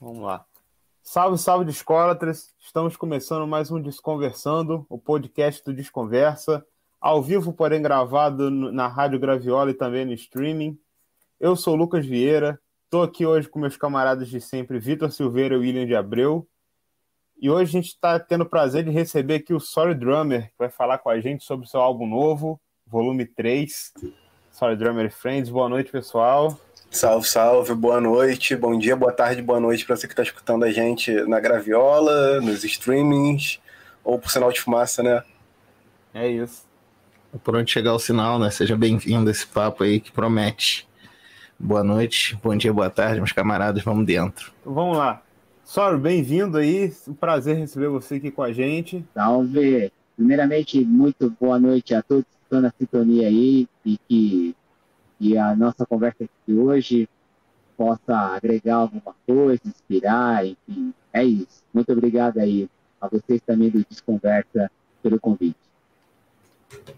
Vamos lá. Salve, salve, Discólatras! Estamos começando mais um Desconversando, o podcast do Desconversa, ao vivo, porém gravado na Rádio Graviola e também no streaming. Eu sou Lucas Vieira, estou aqui hoje com meus camaradas de sempre, Vitor Silveira e William de Abreu. E hoje a gente está tendo o prazer de receber aqui o Sorry Drummer, que vai falar com a gente sobre o seu álbum novo, volume 3. Sorry Drummer Friends, boa noite, pessoal. Salve, salve, boa noite, bom dia, boa tarde, boa noite para você que está escutando a gente na Graviola, nos streamings ou por sinal de fumaça, né? É isso. Por onde chegar o sinal, né? Seja bem-vindo a esse papo aí que promete. Boa noite, bom dia, boa tarde, meus camaradas, vamos dentro. Então, vamos lá. Soro, bem-vindo aí, um prazer receber você aqui com a gente. Salve! Primeiramente, muito boa noite a todos que estão na sintonia aí e que e a nossa conversa de hoje possa agregar alguma coisa, inspirar, enfim, é isso. Muito obrigado aí a vocês também do Desconversa pelo convite.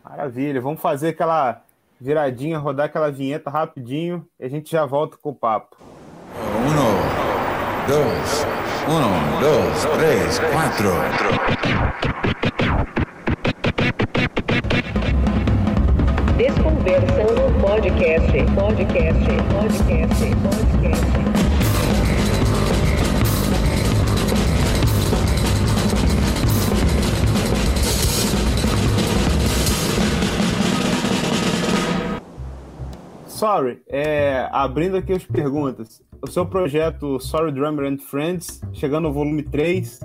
Maravilha, vamos fazer aquela viradinha, rodar aquela vinheta rapidinho e a gente já volta com o papo. Um, dois, um, dois, três, quatro. Desconversando podcast, podcast, podcast, podcast. Sorry, é, abrindo aqui as perguntas. O seu projeto Sorry Drummer and Friends, chegando ao volume 3,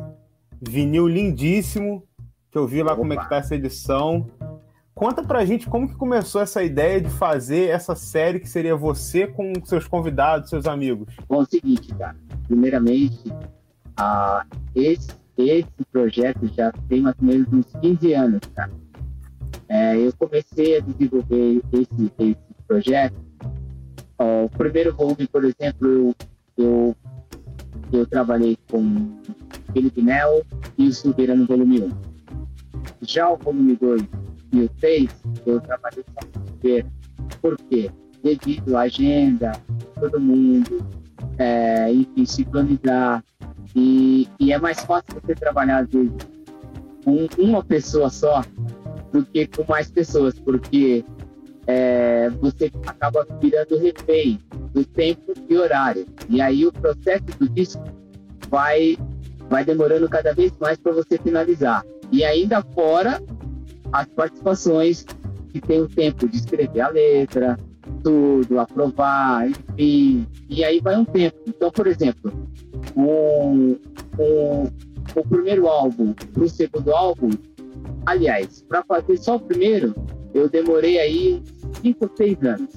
vinil lindíssimo, que eu vi lá Opa. como é que tá essa edição. Conta pra gente como que começou essa ideia de fazer essa série que seria você com seus convidados, seus amigos. Bom, é o seguinte, cara. Primeiramente, uh, esse, esse projeto já tem mais ou menos uns 15 anos, cara. É, eu comecei a desenvolver esse, esse projeto. Uh, o primeiro volume, por exemplo, eu, eu, eu trabalhei com Felipe Mel e o Silveira no volume 1. Já o volume 2 e o 3, eu trabalhei com ver. Por quê? Devido à agenda, todo mundo, é, enfim, sincronizar. E, e é mais fácil você trabalhar, às vezes, com uma pessoa só do que com mais pessoas, porque é, você acaba virando refém do tempo e horário. E aí o processo do disco vai, vai demorando cada vez mais para você finalizar. E ainda fora as participações que tem o tempo de escrever a letra, tudo, aprovar, enfim, e aí vai um tempo. Então, por exemplo, um, o primeiro álbum para o segundo álbum, aliás, para fazer só o primeiro, eu demorei aí cinco, seis anos.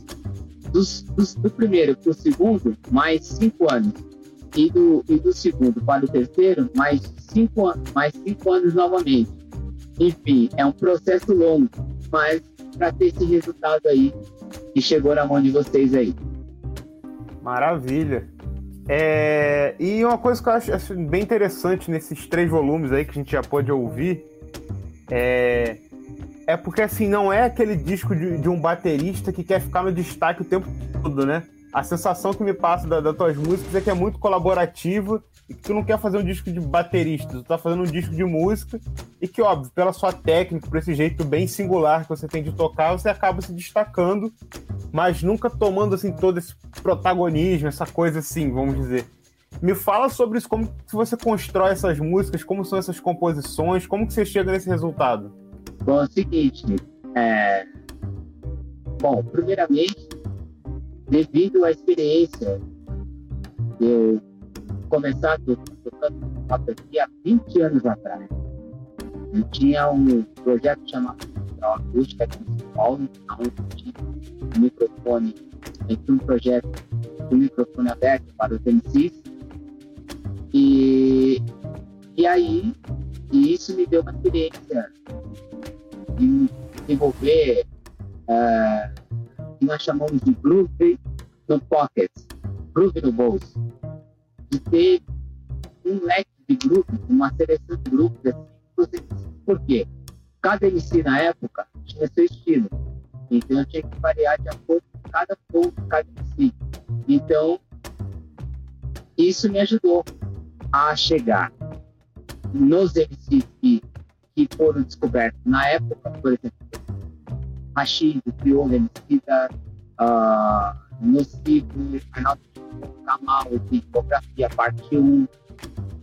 Dos, dos, do primeiro para o segundo, mais cinco anos. E do, e do segundo para o terceiro, mais cinco, mais cinco anos novamente. Enfim, é um processo longo, mas para ter esse resultado aí que chegou na mão de vocês aí. Maravilha. É... E uma coisa que eu acho, acho, bem interessante nesses três volumes aí que a gente já pôde ouvir é, é porque assim, não é aquele disco de, de um baterista que quer ficar no destaque o tempo todo, né? A sensação que me passa das da tuas músicas é que é muito colaborativo e que tu não quer fazer um disco de baterista, tu tá fazendo um disco de música e que, óbvio, pela sua técnica, por esse jeito bem singular que você tem de tocar, você acaba se destacando, mas nunca tomando, assim, todo esse protagonismo, essa coisa assim, vamos dizer. Me fala sobre isso, como que você constrói essas músicas, como são essas composições, como que você chega nesse resultado? Bom, é o seguinte, é... Bom, primeiramente, devido à experiência, eu começar tocando bateria há 20 anos atrás. Eu tinha um projeto chamado Acústica aqui em São Paulo, onde tinha um microfone, entre um projeto com um microfone aberto para os MCs. E, e aí, e isso me deu uma experiência de desenvolver uh, que nós chamamos de groove no pocket, groove no bolso de ter um leque de grupos, uma seleção de grupos, assim, por quê? Cada MC na época tinha seu estilo, então eu tinha que variar de acordo com cada povo, cada MC. Então, isso me ajudou a chegar nos MCs que, que foram descobertos na época, por exemplo, Rashid, Criolo, MC da uh, Nocivo, Arnaldo Kamal, Discografia, parte 1,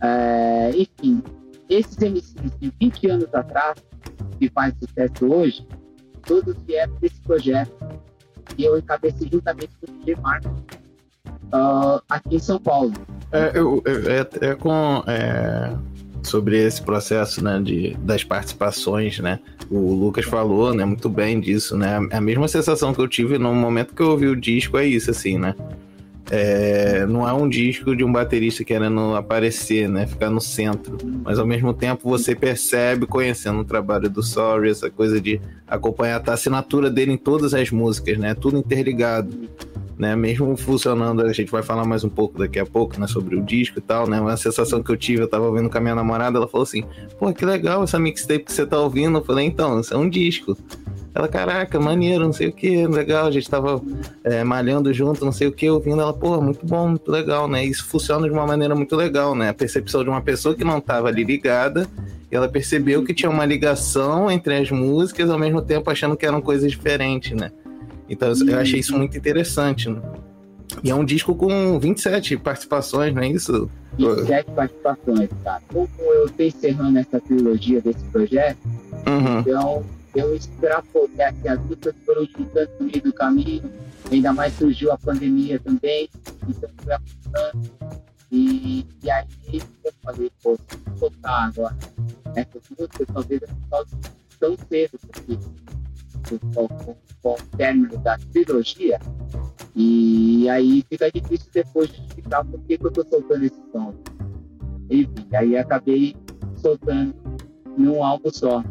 é, enfim, esses MCs de 20 anos atrás, que fazem sucesso hoje, todos vieram desse projeto que eu encabecei juntamente com o DJ Marcos uh, aqui em São Paulo. É, eu, é, é com, é, sobre esse processo né, de, das participações, né? O Lucas falou né, muito bem disso, né? A mesma sensação que eu tive no momento que eu ouvi o disco é isso, assim, né? É, não é um disco de um baterista querendo aparecer, né? Ficar no centro. Mas ao mesmo tempo você percebe, conhecendo o trabalho do Sorry, essa coisa de acompanhar a assinatura dele em todas as músicas, né? Tudo interligado né? Mesmo funcionando, a gente vai falar mais um pouco daqui a pouco, né? Sobre o disco e tal, né? Uma sensação que eu tive, eu tava ouvindo com a minha namorada, ela falou assim, pô, que legal essa mixtape que você tá ouvindo. Eu falei, então, isso é um disco. Ela, caraca, maneiro, não sei o que, legal, a gente tava é, malhando junto, não sei o que, ouvindo ela, pô, muito bom, muito legal, né? Isso funciona de uma maneira muito legal, né? A percepção de uma pessoa que não tava ali ligada, ela percebeu que tinha uma ligação entre as músicas, ao mesmo tempo achando que eram coisas diferentes, né? Então eu achei isso muito interessante. Né? E é um disco com 27 participações, não é isso? 27 participações, tá? Como eu estou encerrando essa trilogia desse projeto, uhum. então eu extrapolei que as lutas foram juntando no meio do caminho, ainda mais surgiu a pandemia também, então foi apontando. E, e aí eu falei, pô, se soltar agora essas músicas, talvez eu não tão cedo, porque com, com, com o término da trilogia, e aí fica difícil depois de explicar por que, que eu estou soltando esse som. Enfim, aí acabei soltando num álbum só.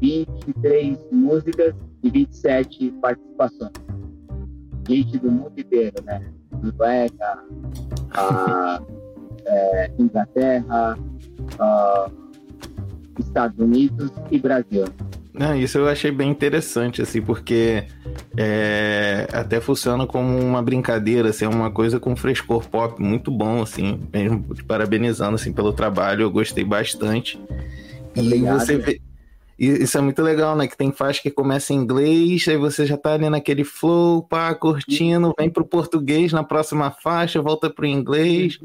23 músicas e 27 participações. Gente do mundo inteiro, né? Noruega, a, é, Inglaterra, a, Estados Unidos e Brasil. Não, isso eu achei bem interessante, assim, porque é, até funciona como uma brincadeira, assim, é uma coisa com frescor pop muito bom, assim, mesmo te parabenizando, assim, pelo trabalho, eu gostei bastante. Obrigado. E você vê, isso é muito legal, né, que tem faixa que começa em inglês, aí você já tá ali naquele flow, pá, curtindo, vem pro português na próxima faixa, volta pro inglês,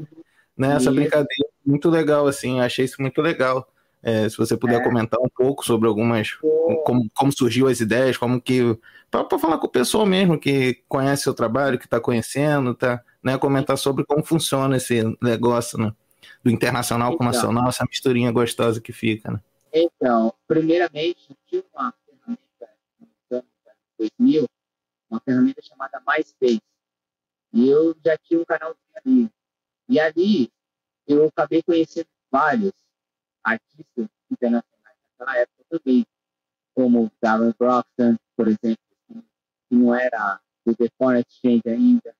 né, essa brincadeira, muito legal, assim, achei isso muito legal. É, se você puder é. comentar um pouco sobre algumas. Como, como surgiu as ideias, como que. Para falar com o pessoal mesmo que conhece seu trabalho, que está conhecendo, tá, né? Comentar sobre como funciona esse negócio, né? Do internacional então, com o nacional, essa misturinha gostosa que fica, né? Então, primeiramente, tinha uma ferramenta no ano 2000, uma ferramenta chamada MySpace. E eu já tinha um canal ali. E ali eu acabei conhecendo vários artistas internacionais naquela época também, como Darren Broxton, por exemplo, que não era do The Foreign Exchange ainda,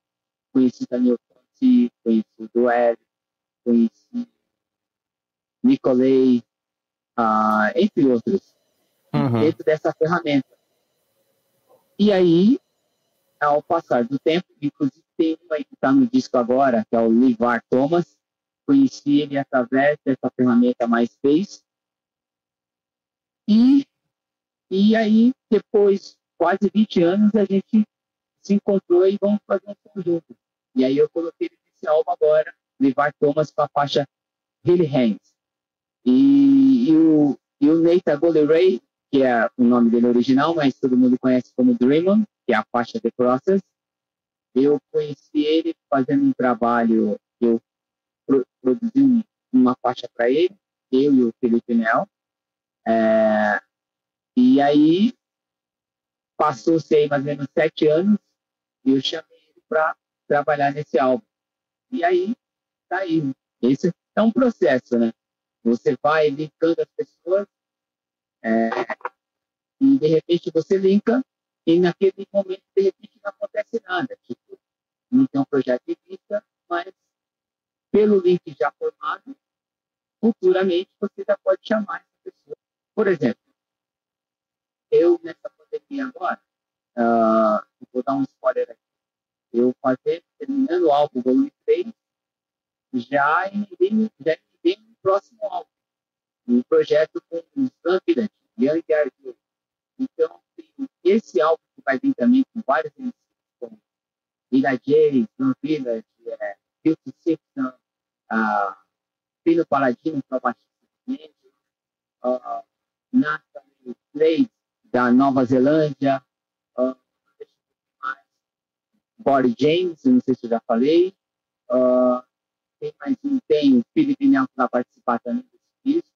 conheci o Fonsi, conheci o Duel, conheci Nicolay, uh, entre outros, uhum. dentro dessa ferramenta. E aí, ao passar do tempo, inclusive tem uma que está no disco agora, que é o Livar Thomas, conheci ele através dessa ferramenta MySpace. E, e aí, depois, quase 20 anos, a gente se encontrou e vamos fazer um som junto. E aí eu coloquei ele nesse álbum agora, Levar Thomas com a faixa Really Hands. E, e, o, e o Nathan Ray, que é o nome dele original, mas todo mundo conhece como Dreamon, que é a faixa The Process. Eu conheci ele fazendo um trabalho eu produzi uma faixa para ele, eu e o Felipe Nel. É, e aí, passou-se aí mais ou menos sete anos e eu chamei ele para trabalhar nesse álbum. E aí, tá aí. Esse é um processo, né? Você vai linkando as pessoas é, e de repente você linka e naquele momento de repente não acontece nada. Tipo, não tem um projeto de vista, mas pelo link já formado, futuramente você já pode chamar essa pessoa. Por exemplo, eu nessa pandemia agora, uh, vou dar um spoiler aqui, eu fazendo, terminando o álbum volume 3, já emendei, já um próximo álbum. Um projeto com o Slam Village, Young Arthur. Então, esse álbum que vai vir também com vários MCs, como Ila J, Slam Village, é, Simpson, Pino Paladino, que é o uh, Nathan Slade, da Nova Zelândia, uh, Bory James, não sei se eu já falei, uh, tem mais um, tem o Felipe Nelson que vai participar também desse disco,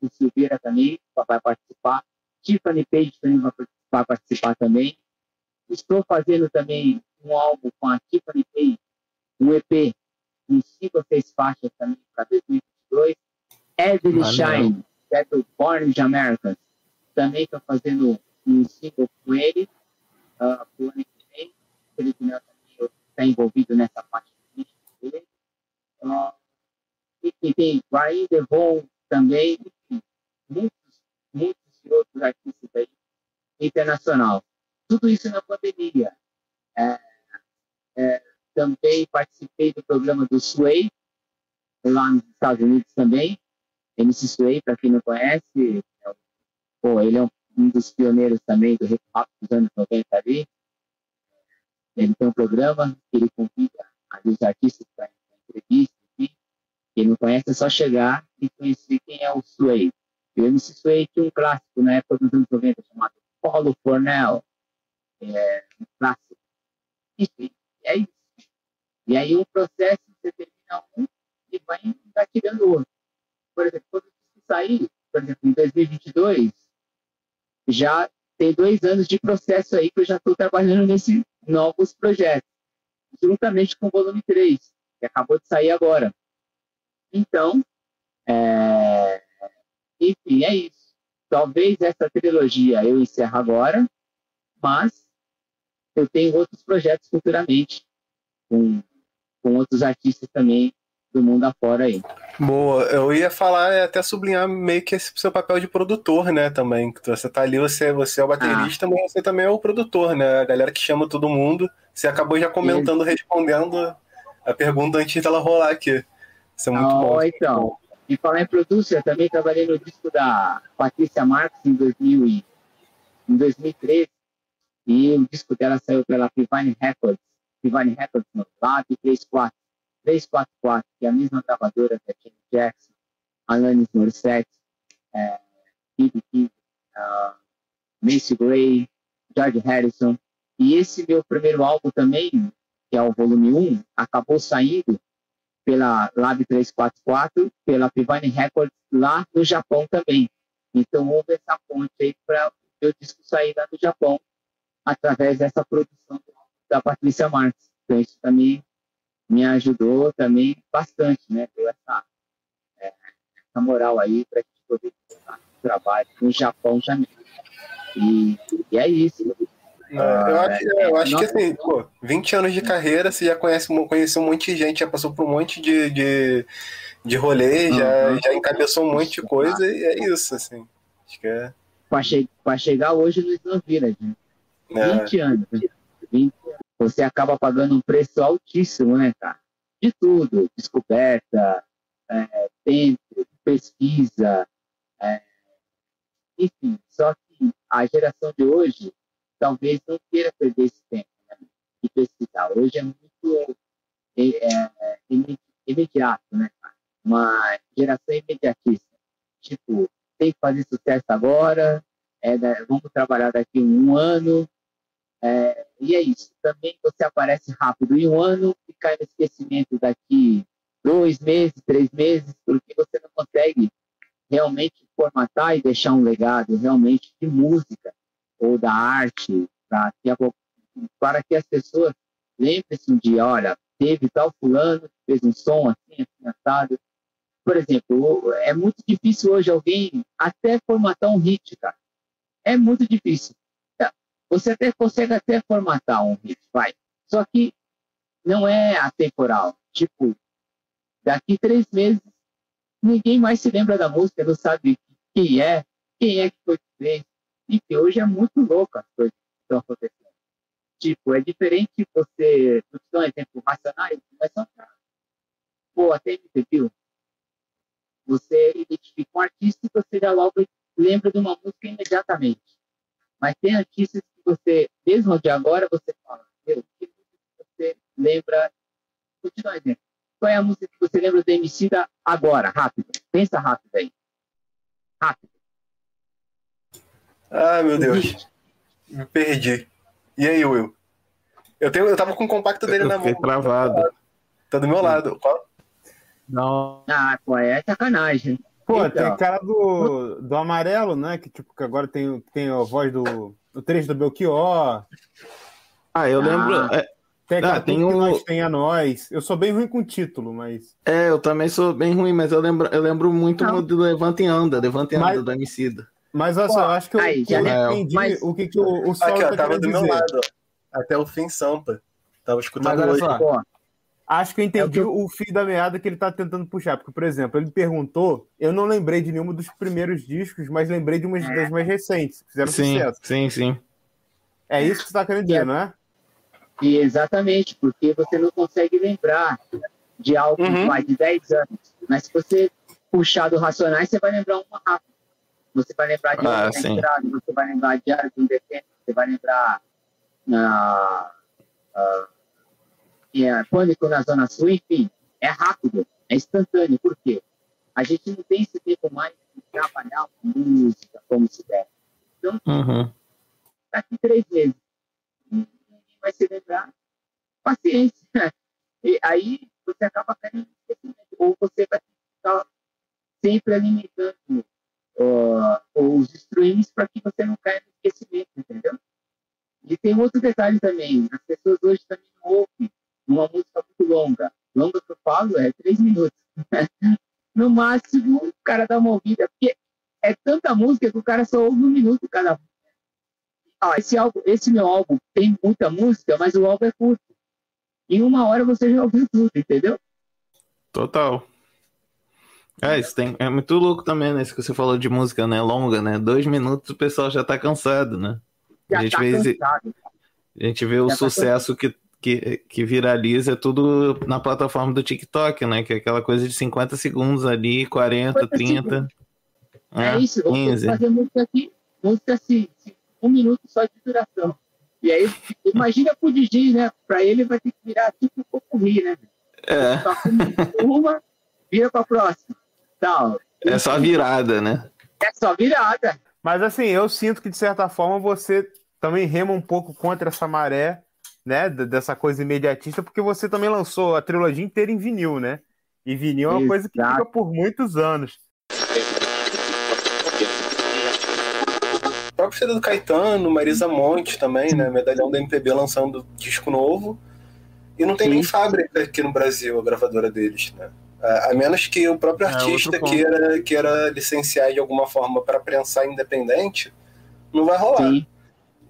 o Silveira também vai participar, Tiffany Page também vai participar, participar também. Estou fazendo também um álbum com a Tiffany Page, um EP, cinco ou seis faixas também para 2022. Evelyn Shine, que é do Born in Americans, também estou fazendo um single com ele, uh, pro ano que vem. Felipe Nelson também está envolvido nessa parte dele. Uh, e tem Brian DeVon também, enfim, muitos, muitos outros artistas aí, internacional. Tudo isso na pandemia. É, é, também participei do programa do Sway, lá nos Estados Unidos também. MC Sway, para quem não conhece, é, pô, ele é um, um, dos pioneiros também do hip hop dos anos 90 ali. Ele tem um programa que ele convida os artistas para entrevista, enfim. Quem não conhece é só chegar e conhecer quem é o Sway. E o MC Sway tinha um clássico na época dos anos 90 chamado Paulo Cornell. É, um clássico. Enfim, é isso. E aí o processo você termina um e vai engatilhando outro. Por exemplo, quando isso sair, por exemplo, em 2022, já tem dois anos de processo aí que eu já estou trabalhando nesses novos projetos, juntamente com o volume 3, que acabou de sair agora. Então, é... enfim, é isso. Talvez essa trilogia eu encerro agora, mas eu tenho outros projetos futuramente com, com outros artistas também do mundo afora aí. Boa, eu ia falar e até sublinhar meio que esse seu papel de produtor, né, também. Você tá ali, você, você é o baterista, ah. mas você também é o produtor, né? A galera que chama todo mundo. Você acabou já comentando, respondendo a pergunta antes dela rolar aqui. Isso é muito oh, bom. Então, e falar em producer, também trabalhei no disco da Patrícia Marques em, 2000 e, em 2013, e o disco dela saiu pela Divine Records, Divine Records no Lab 34, 344, que é a mesma gravadora da Jane Jackson, Alanis Morissette, é, uh, Macy Gray, George Harrison. E esse meu primeiro álbum também, que é o volume 1, acabou saindo pela Lab 344, pela Divine Records lá no Japão também. Então houve essa ponte aí para o meu disco sair lá no Japão através dessa produção da Patrícia Marques. Então isso também me ajudou também bastante, né? Deu essa, é, essa moral aí para a gente poder o trabalho no Japão também. E, e é isso. É, eu acho, eu acho que assim, pô, 20 anos de carreira, você já conhece, conhece um monte de gente, já passou por um monte de, de, de rolê, uhum. já, já encabeçou um monte de coisa, e é isso, assim. Acho que é. Para che chegar hoje no Slam Village. 20 é. anos. 20 Você acaba pagando um preço altíssimo, né, cara? De tudo. Descoberta, é, tempo, pesquisa, é, enfim. Só que a geração de hoje talvez não queira perder esse tempo né, de pesquisar. Hoje é muito é, é, imediato, né, cara? Uma geração imediatista. Tipo, tem que fazer sucesso agora, é, vamos trabalhar daqui um ano, é, e é isso. Também você aparece rápido em um ano e cai no esquecimento daqui dois meses, três meses, porque você não consegue realmente formatar e deixar um legado realmente de música ou da arte para que, a, para que as pessoas lembrem-se um dia, olha, teve tal fulano, fez um som assim, assim, assado. Por exemplo, é muito difícil hoje alguém até formatar um hit, cara. É muito difícil. Você até consegue até formatar um hit, vai. Só que não é atemporal. Tipo, daqui três meses, ninguém mais se lembra da música, não sabe quem é, quem é que foi que fez. E que hoje é muito louco as coisas que estão acontecendo. Tipo, é diferente você. Vou te dar um exemplo, Racionais, mas são for até MPB, você identifica um artista e você já logo lembra de uma música imediatamente. Mas tem artistas você, mesmo de agora, você fala, meu, que música você lembra? Continua dizendo. Qual é a música que você lembra do MC da agora? Rápido. Pensa rápido aí. Rápido. Ai, meu Deus. Me perdi. E aí, Will? Eu, tenho, eu tava com o compacto dele Eu na mão. travado. Tá do meu lado. Qual? Não. Ah, pô, é sacanagem. Pô, Então. tem cara do, do amarelo, né? Que tipo, que agora tem, tem a voz do. O trecho do Belchior. Ah, eu Ah. lembro. É, Tem aquela Ah, tem tudo que nós tem a nós. Eu sou bem ruim com título, mas. é, eu também sou bem ruim, mas eu lembro, eu lembro muito Não. do Levanta e Anda, Levanta e Anda Mas- do Emicida. Mas olha só, eu acho que eu, aí, que eu já- entendi mas- o que, que o, o Saulo Aqui, ó, tá tava do meu dizer. lado. ó. Até o fim, Sampa. Tava escutando Mas olha hoje. só, Acho que eu entendi É o o fio da meada que ele tá tentando puxar. Porque, por exemplo, ele perguntou, eu não lembrei de nenhum dos primeiros discos, mas lembrei de umas das mais recentes, que fizeram Sim, sucesso. sim, sim. É isso que você tá querendo dizer, não é? E exatamente, porque você não consegue lembrar de algo Uhum. vai, de 10 anos. Mas se você puxar do Racionais, você vai lembrar uma rápida. Você vai lembrar de Ah. Estrada, você vai lembrar de Área do Independente, você vai lembrar na é, Pânico na Zona Sul, enfim. É rápido, é instantâneo. Por quê? A gente não tem esse tempo mais de trabalhar com música como se deve. Então, Uhum. daqui três meses. Ninguém vai se lembrar. Paciência. E aí você acaba caindo no esquecimento. Ou você vai ficar sempre alimentando ó, os streams para que você não caia no esquecimento, entendeu? E tem outro detalhe também. As pessoas hoje também não ouvem uma música muito longa. Longa que eu falo é três minutos. no máximo, o cara dá uma ouvida. Porque é tanta música que o cara só ouve um minuto cada ah, esse, álbum, esse meu álbum tem muita música, mas o álbum é curto. Em uma hora você já ouviu tudo, entendeu? Total. É, isso tem, é muito louco também, né? Isso que você falou de música, né? Longa, né? Dois minutos o pessoal já tá cansado, né? Já A gente tá vê cansado. A gente vê o Já tá sucesso que, que, que viraliza tudo na plataforma do TikTok, né? Que é aquela coisa de 50 segundos ali, 40, 50 30. É, isso, vamos 15. fazer música aqui, música assim, um minuto só de duração. E aí, imagina pro DJ, né? Pra ele vai ter que virar tipo um pouco rir, né? É, Toca uma, vira pra próxima. Tal. é só virada, né? É só virada. Mas assim, eu sinto que de certa forma você também rema um pouco contra essa maré, né? Dessa coisa imediatista, porque você também lançou a trilogia inteira em vinil, né? E vinil é uma coisa que Exato. fica por muitos anos. O próprio CD do Caetano, Marisa Monte também, né? Medalhão da MPB lançando disco novo. E não tem Sim. nem fábrica aqui no Brasil, a gravadora deles, né? A menos que o próprio É, artista ponto. queira, queira licenciar de alguma forma para prensar independente, não vai rolar. Sim,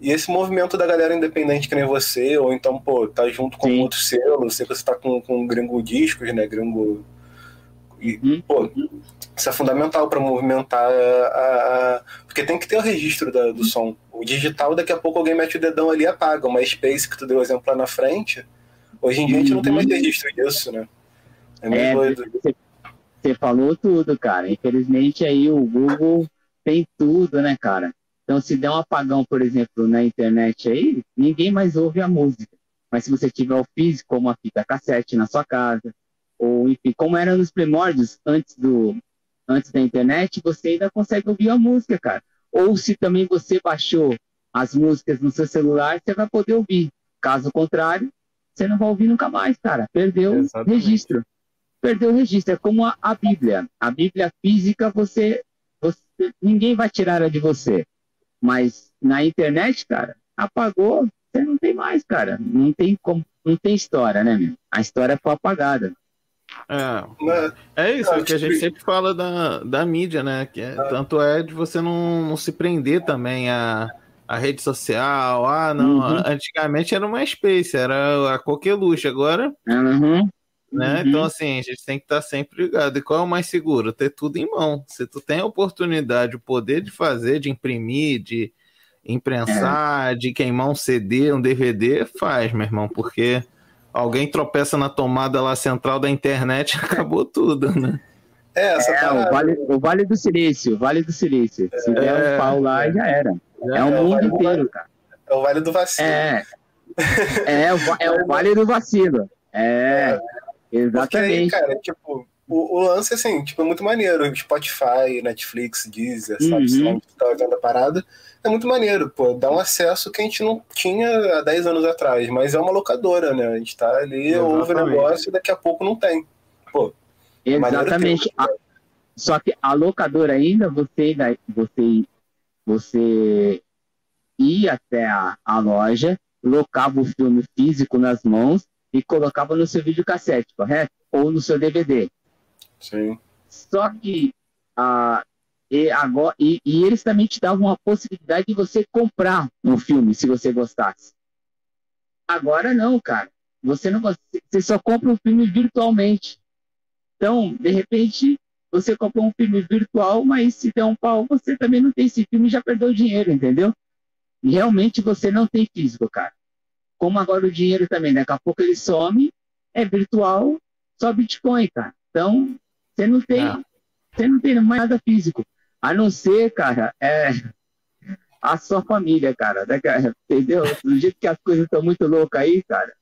E esse movimento da galera independente que nem você, ou então, pô, tá junto com Sim. outro selo, sei que você tá com, com Gringo Discos, né? Gringo. E, Uhum. pô, isso é fundamental para movimentar a, a- Porque tem que ter o registro da- do som. O digital, daqui a pouco alguém mete o dedão ali e apaga. Uma Space que tu deu exemplo lá na frente, hoje em dia a gente não tem mais registro disso, né? É meio É, doido. você, você falou tudo, cara. Infelizmente aí o Google tem tudo, né, cara? Então se der um apagão, por exemplo, na internet aí, ninguém mais ouve a música. Mas se você tiver o físico, como a fita cassete na sua casa, ou enfim, como era nos primórdios, antes do antes da internet, você ainda consegue ouvir a música, cara. Ou se também você baixou as músicas no seu celular, você vai poder ouvir. Caso contrário, você não vai ouvir nunca mais, cara. Perdeu o registro perdeu o registro. É como a, a Bíblia. A Bíblia física, você, você. Ninguém vai tirar ela de você. Mas na internet, cara, apagou, você não tem mais, cara. Não tem como. Não tem história, né, meu? A história foi apagada. É, Mas, É isso, é o que a tipo- gente sempre fala da, da mídia, né? Que é- Ah. Tanto é de você não, não se prender também a, a rede social. Ah, não. Uhum. Antigamente era uma Space, era a coqueluche. Agora, Uhum. Né? Uhum. Então, assim, a gente tem que estar sempre ligado. E qual é o mais seguro? Ter tudo em mão. Se tu tem a oportunidade, o poder de fazer, de imprimir, de imprensar, É. de queimar um CD, um DVD, faz, meu irmão, porque. alguém tropeça na tomada lá central da internet, acabou tudo, né? É, essa É, parada- o vale, o vale do Silício, o Vale do Silício. Se der É, um pau lá, já era. É o é, mundo vale- inteiro, cara. é o Vale do Vacilo. É. É, o, é o Vale do Vacilo. É, Porque aí, exatamente. cara, tipo, o, o lance, assim, tipo, é muito maneiro. Spotify, Netflix, Deezer, sabe? Uhum. Uhum. Tu tá vendo a parada. É muito maneiro, pô. Dá um acesso que a gente não tinha há 10 anos atrás. Mas é uma locadora, né? A gente tá ali, ouve o Exatamente. negócio e daqui a pouco não tem. Exatamente. A- só que a locadora ainda, você, você, você ia até a, a loja, locava o filme físico nas mãos e colocava no seu videocassete, correto? Ou no seu DVD. Sim. Só que ah, e, agora, e, e eles também te davam a possibilidade de você comprar um filme, se você gostasse. Agora não, cara. Você não você, só compra um filme virtualmente. Então, de repente, você comprou um filme virtual, mas se der um pau, você também não tem esse filme e já perdeu o dinheiro, entendeu? E realmente você não tem físico, cara. Como agora o dinheiro também, daqui a pouco ele some, é virtual, só Bitcoin, cara. Então, você não tem, É. você não tem mais nada físico. A não ser, cara, é a sua família, cara. Entendeu? Do jeito que as coisas estão muito loucas aí, cara.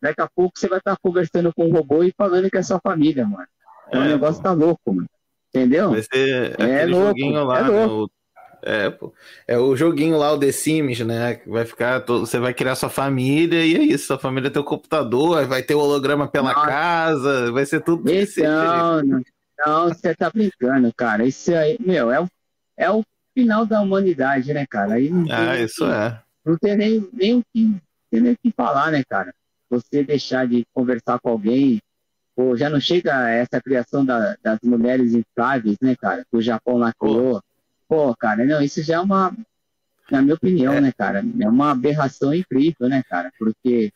Daqui a pouco você vai estar conversando com um robô e falando que é sua família, mano. o É, negócio tá louco, mano. Entendeu? Vai ser É louco, joguinho lá, é louco. É, pô. É o joguinho lá, o The Sims, né? Vai ficar. todo- Você vai criar sua família e é isso. Sua família tem o computador, vai ter o holograma pela Nossa. casa, vai ser tudo. jeito. Então, não, não, você tá brincando, cara. Isso aí, meu, é o, é o final da humanidade, né, cara? Aí não tem, Ah, nem isso que- é. não tem nem, nem o que, tem nem o que falar, né, cara? Você deixar de conversar com alguém, pô, já não chega essa criação da- das mulheres infláveis, né, cara? Que o Japão lá criou. Pô, cara, não, isso já é uma, na minha opinião, É. né, cara? É uma aberração incrível, né, cara? Porque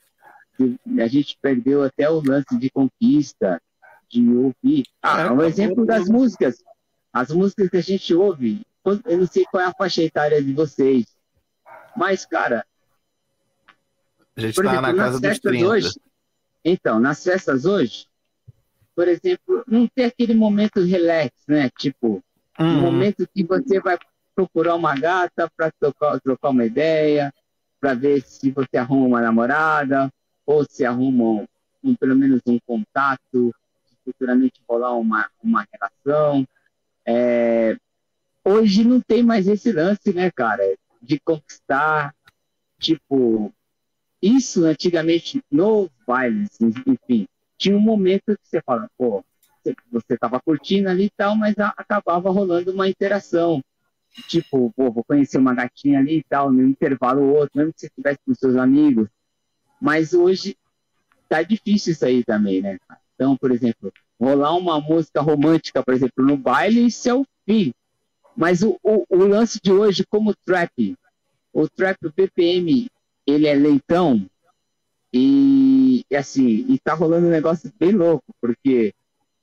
a gente perdeu até o lance de conquista, de ouvir. Ah, É, um tá exemplo das músicas. As músicas que a gente ouve, eu não sei qual é a faixa etária de vocês, mas, cara, A gente por tá exemplo, na casa dos festas 30. hoje, então, nas festas hoje, por exemplo, não tem aquele momento relax, né? Tipo, um Uhum. momento que você vai procurar uma gata para trocar, trocar uma ideia, para ver se você arruma uma namorada, ou se arruma um, pelo menos um contato, futuramente rolar uma, uma relação. É, hoje não tem mais esse lance, né, cara? De conquistar, tipo, isso antigamente no baile, enfim, tinha um momento que você fala, pô, você- você tava curtindo ali e tal, mas a- acabava rolando uma interação. Tipo, pô, vou conhecer uma gatinha ali e tal, no intervalo ou outro, mesmo que você estivesse com seus amigos. Mas hoje tá difícil isso aí também, né? Então, por exemplo, rolar uma música romântica, por exemplo, no baile, isso é o fim. Mas o, o, o lance de hoje, como trap, o trap o BPM, ele é lentão, e, e assim, e tá rolando um negócio bem louco, porque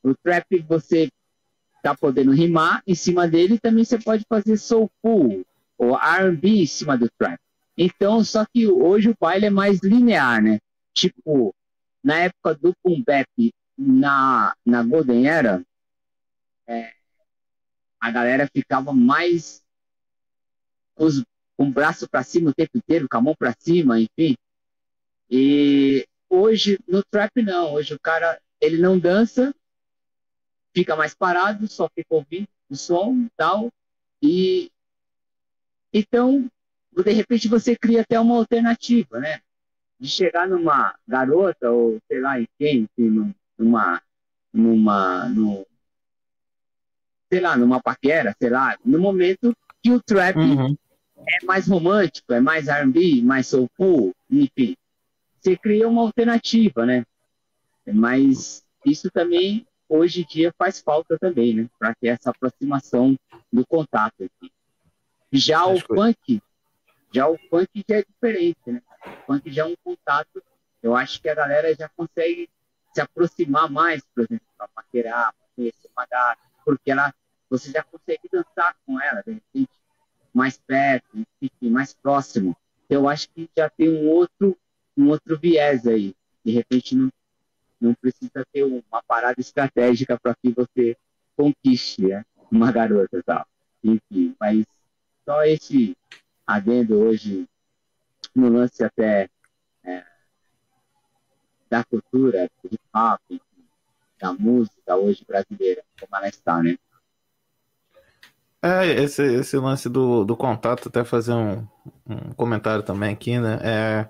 o trap você tá podendo rimar em cima dele, também você pode fazer soulful ou R&B em cima do trap. Então, só que hoje o baile é mais linear, né? Tipo, na época do boom bap, na, na Golden Era, é, a galera ficava mais os, com o braço para cima o tempo inteiro, com a mão para cima, enfim. E hoje, no trap, não. Hoje o cara, ele não dança, fica mais parado, só fica ouvindo o som e tal. E então, de repente, você cria até uma alternativa, né? De chegar numa garota, ou sei lá, em quem, enfim, numa. numa sei lá, numa paquera, sei lá, no momento que o trap Uhum. é mais romântico, é mais R&B, mais soulful, enfim. Você cria uma alternativa, né? Mas isso também, hoje em dia, faz falta também, né? Para ter essa aproximação do contato. Aqui. Já o que- funk, já o funk já é diferente, né? O funk já é um contato. Eu acho que a galera já consegue se aproximar mais, por exemplo, para paquerar, pra conhecer uma gata, porque ela, você já consegue dançar com ela, de repente, mais perto, enfim, mais próximo. Eu acho que já tem um outro, um outro viés aí. de repente não, não precisa ter uma parada estratégica para que você conquiste né, uma garota tal. Enfim, mas só esse adendo hoje no lance até é, da cultura, do hip hop, da música hoje brasileira, como ela está, né? É, esse, esse lance do, do contato, até fazer um, um comentário também aqui, né? É,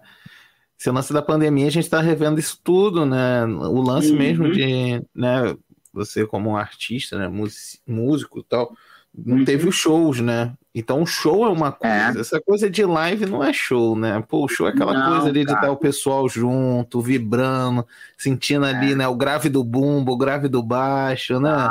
esse lance da pandemia, a gente está revendo isso tudo, né? O lance Uhum. mesmo de, né? Você como artista, né? Músico e tal, não Uhum. teve os shows, né? Então o show é uma coisa, É. essa coisa de live não é show, né? Pô, o show é aquela Não, coisa ali de cara. estar o pessoal junto, vibrando, sentindo ali, né? O grave do bumbo, o grave do baixo, né?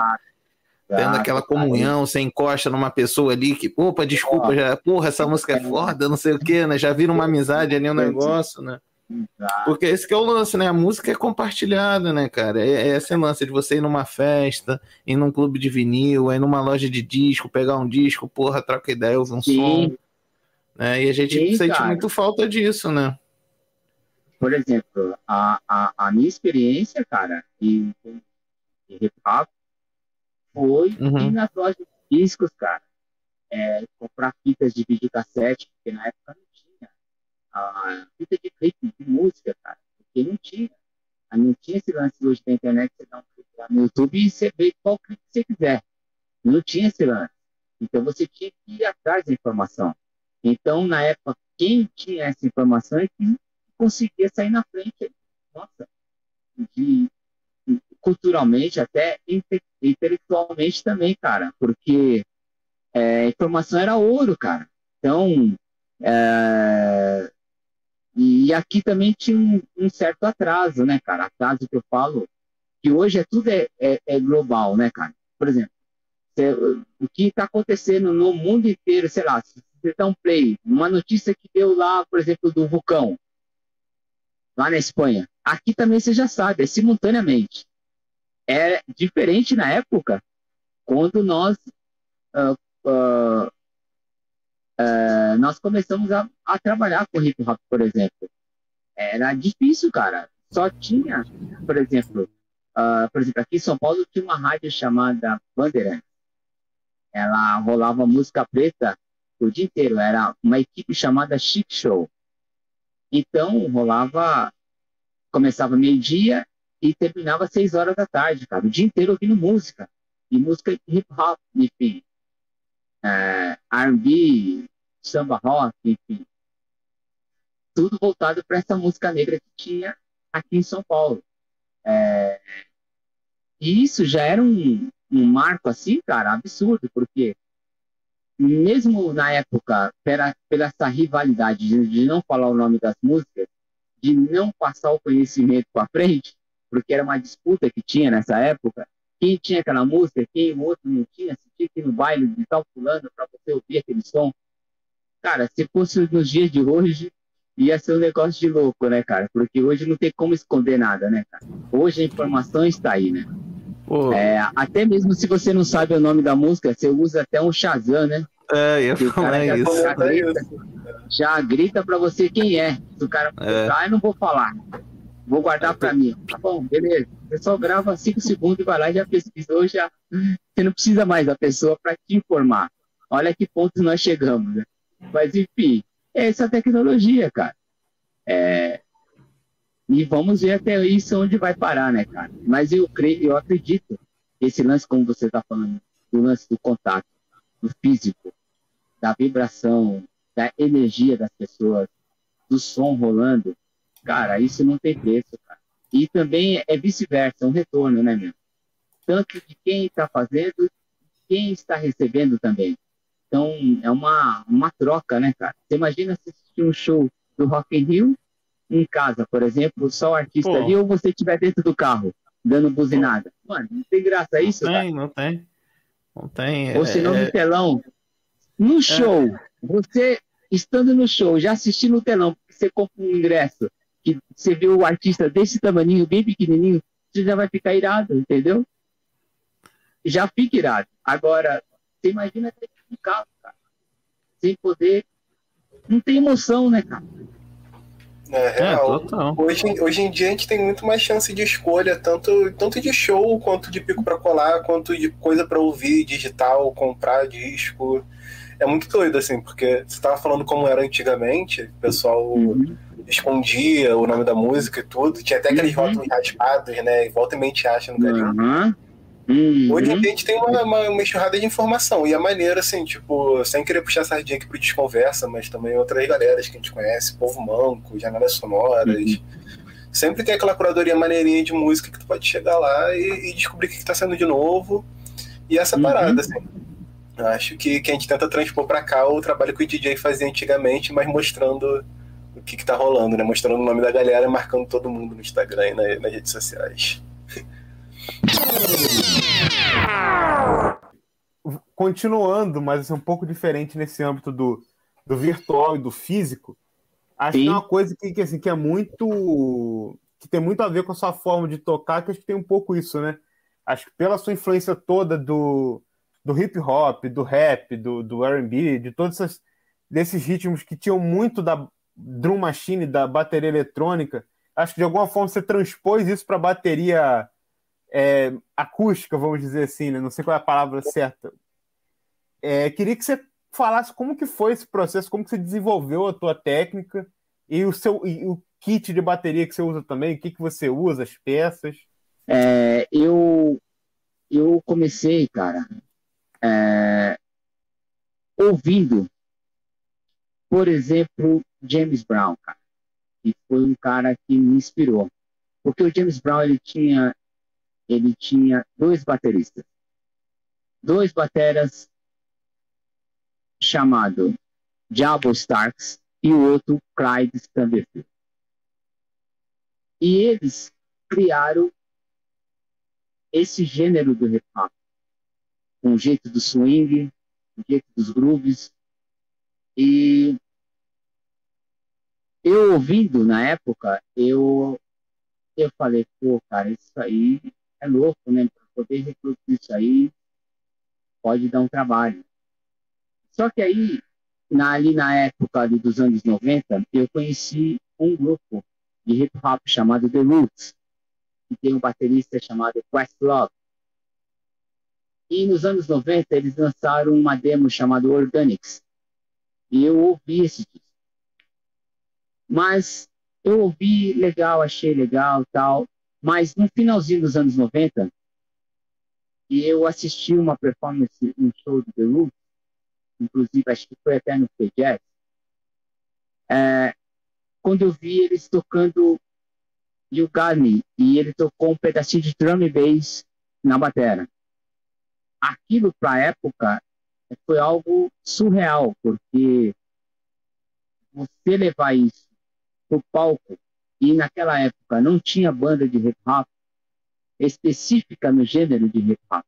Tendo Ah, aquela tá. comunhão, você encosta numa pessoa ali que, opa, desculpa, já, porra, essa música é foda, não sei o quê, né? Já vira uma amizade ali, um negócio, né? Exato. Porque esse que é o lance, né? A música é compartilhada, né, cara? É, é esse lance de você ir numa festa, ir num clube de vinil, ir numa loja de disco, pegar um disco, porra, troca ideia, ouvir um Sim. som, né? E a gente Sim, sente cara. muito falta disso, né? Por exemplo, a, a, a minha experiência, cara, em, em hip hop foi Uhum. ir nas lojas de discos, cara. É, comprar fitas de videocassete, porque na época não. A fita de clipe, de música, cara. Porque não tinha. Ah, Não tinha esse lance hoje da internet, você dá um clique lá no YouTube e você vê qual clipe você quiser. Não tinha esse lance. Então você tinha que ir atrás da informação. Então, na época, quem tinha essa informação é que conseguia sair na frente, nossa, de, culturalmente, até inte- intelectualmente também, cara, porque é, informação era ouro, cara. Então, é, e aqui também tinha um, um certo atraso, né, cara? Atraso que eu falo, que hoje é tudo é, é- é global, né, cara? Por exemplo, cê- o que está acontecendo no mundo inteiro, sei lá, se você dá um play, uma notícia que deu lá, por exemplo, do vulcão, lá na Espanha. Aqui também você já sabe, é simultaneamente. É diferente na época, quando nós ah, ah, ah, nós começamos a, a trabalhar com hip hop, por exemplo. Era difícil, cara. Só tinha, por exemplo, ah, por exemplo, aqui em São Paulo tinha uma rádio chamada Bandeirantes. Ela rolava música preta o dia inteiro. Era uma equipe chamada Chic Show. Então, rolava, começava meio-dia e terminava às seis horas da tarde, cara. O dia inteiro ouvindo música. E música hip hop, enfim. É, R&B, samba rock, enfim. Tudo voltado para essa música negra que tinha aqui em São Paulo. É, e isso já era um, um marco assim, cara, absurdo, porque mesmo na época, pela, pela essa rivalidade de, de não falar o nome das músicas, de não passar o conhecimento para frente, porque era uma disputa que tinha nessa época, quem tinha aquela música, quem o outro não tinha, se tinha que ir no baile de tal fulano para você ouvir aquele som. Cara, se fosse nos dias de hoje, ia ser um negócio de louco, né, cara? Porque hoje não tem como esconder nada, né, cara? Hoje a informação está aí, né? Pô, É, até mesmo se você não sabe o nome da música, você usa até um Shazam, né? é, ia falar cara já, isso. já grita, já grita pra você quem é. Se o cara É. perguntar, eu não vou falar. Vou guardar pra mim. Tá bom, beleza. Pessoal grava 5 segundos e vai lá e já pesquisou, já. Você não precisa mais da pessoa para te informar. Olha que pontos nós chegamos, né? Mas enfim, é essa tecnologia, cara. É, E vamos ver até isso onde vai parar, né, cara? Mas eu creio, eu acredito, esse lance, como você está falando, do lance do contato, do físico, da vibração, da energia das pessoas, do som rolando, cara, isso não tem preço, cara. E também é vice-versa, é um retorno, né, meu? Tanto de quem está fazendo, quem está recebendo também. Então, é uma, uma troca, né, cara? Você imagina assistir um show do Rock in Rio em casa, por exemplo, só o artista Pô. ali, ou você estiver dentro do carro, dando buzinada. Mano, não tem graça isso, Não cara. tem, não tem. Não tem. Ou se não, é- no telão. No show, você estando no show, já assistindo o telão, porque você compra um ingresso, que você vê o artista desse tamaninho, bem pequenininho, você já vai ficar irado, entendeu? Já fica irado. Agora, você imagina ter que carro, cara, sem poder. Não tem emoção, né, cara? É, real. É, total. Hoje, hoje em dia a gente tem muito mais chance de escolha, tanto, tanto de show, quanto de pico pra colar, quanto de coisa pra ouvir, digital, comprar disco. É muito doido, assim, porque você tava falando como era antigamente, o pessoal Uhum. Escondia o nome da música e tudo, tinha até aqueles Uhum. rótulos raspados, né? E volta e mente acha no carinho. Aham. Uhum. Hoje em dia a gente tem uma, uma, uma enxurrada de informação. E a maneira, assim, tipo, sem querer puxar sardinha aqui pro Desconversa, mas também outras galeras que a gente conhece, Povo Manco, Janelas Sonoras. Uhum. Sempre tem aquela curadoria maneirinha de música que tu pode chegar lá e, e descobrir o que, que tá sendo de novo. E essa Uhum. parada, assim. Acho que, que a gente tenta transpor pra cá o trabalho que o DJ fazia antigamente, mas mostrando o que, que tá rolando, né? Mostrando o nome da galera e marcando todo mundo no Instagram e na- nas redes sociais. Continuando, mas assim, um pouco diferente nesse âmbito do, do virtual e do físico, acho Sim. que é uma coisa que, que, assim, que é muito. que tem muito a ver com a sua forma de tocar, que acho que tem um pouco isso, né? Acho que pela sua influência toda do, do hip hop, do rap, do, do RB, de todos esses, desses ritmos que tinham muito da drum machine, da bateria eletrônica, acho que de alguma forma você transpôs isso para bateria é, acústica, vamos dizer assim, né? Não sei qual é a palavra certa. É, queria que você falasse como que foi esse processo, como que você desenvolveu a tua técnica e o seu e o kit de bateria que você usa também, o que, que você usa, as peças. É, eu, eu comecei, cara, é, ouvindo, por exemplo, James Brown, cara, que foi um cara que me inspirou. Porque o James Brown, ele tinha, ele tinha dois bateristas. Dois bateras chamado Diablo Starks e o outro Clyde Stanverfield. E eles criaram esse gênero do hip hop, com o jeito do swing, o jeito dos grooves. E eu ouvindo na época, eu eu falei, pô, cara, isso aí é louco, né? Para poder reproduzir isso aí, pode dar um trabalho. Só que aí, na, ali na época ali dos anos 90, eu conheci um grupo de hip hop chamado The Roots, que tem um baterista chamado Questlove. E nos anos 90 eles lançaram uma demo chamada Organics. E eu ouvi esse disco. Mas eu ouvi legal, achei legal tal. Mas no finalzinho dos anos 90, eu assisti uma performance, um show do The Roots, inclusive acho que foi até no Jazz, é, quando eu vi eles tocando You Got Me, e ele tocou um pedacinho de drum e bass na batera. Aquilo, para a época, foi algo surreal, porque você levar isso pro palco, e naquela época não tinha banda de hip hop específica no gênero de hip hop.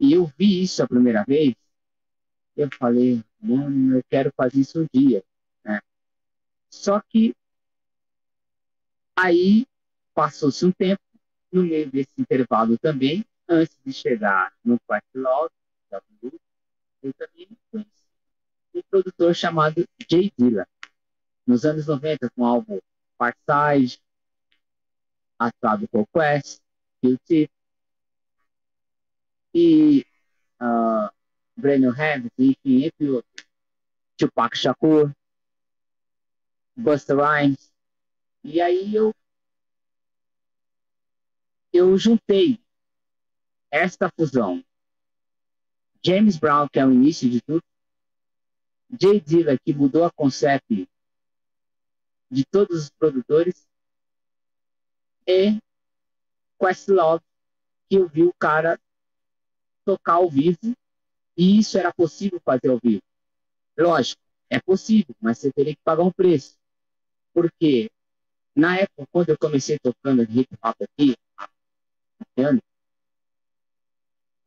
E eu vi isso a primeira vez, eu falei, mano, eu quero fazer isso um dia. Né? Só que aí passou-se um tempo, no meio desse intervalo também, antes de chegar no Questlove, eu também conheci um produtor chamado Jay Dilla. Nos anos 90, com o álbum Farside, A Called Quest, Q-Tip, e uh, Brandon Harris, enfim, entre outros. Tupac Shakur, Busta Rhymes. E aí eu eu juntei esta fusão. James Brown, que é o início de tudo, Jay Dilla, que mudou a concept de todos os produtores, e Questlove, que eu vi o cara tocar ao vivo, e isso era possível fazer ao vivo. Lógico, é possível, mas você teria que pagar um preço. Porque na época, quando eu comecei tocando hip hop aqui,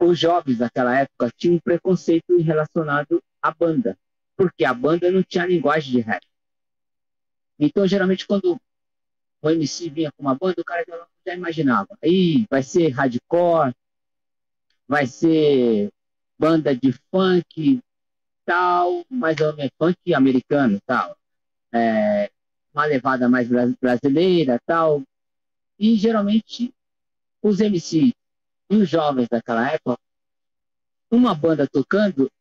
os jovens daquela época tinham um preconceito relacionado à banda, porque a banda não tinha linguagem de rap. Então, geralmente, quando o MC vinha com uma banda, o cara já, já imaginava, aí vai ser hardcore, vai ser banda de funk, tal, mas é funk americano, tal. É, uma levada mais bra- brasileira tal. E geralmente os MC os jovens daquela época, uma banda tocando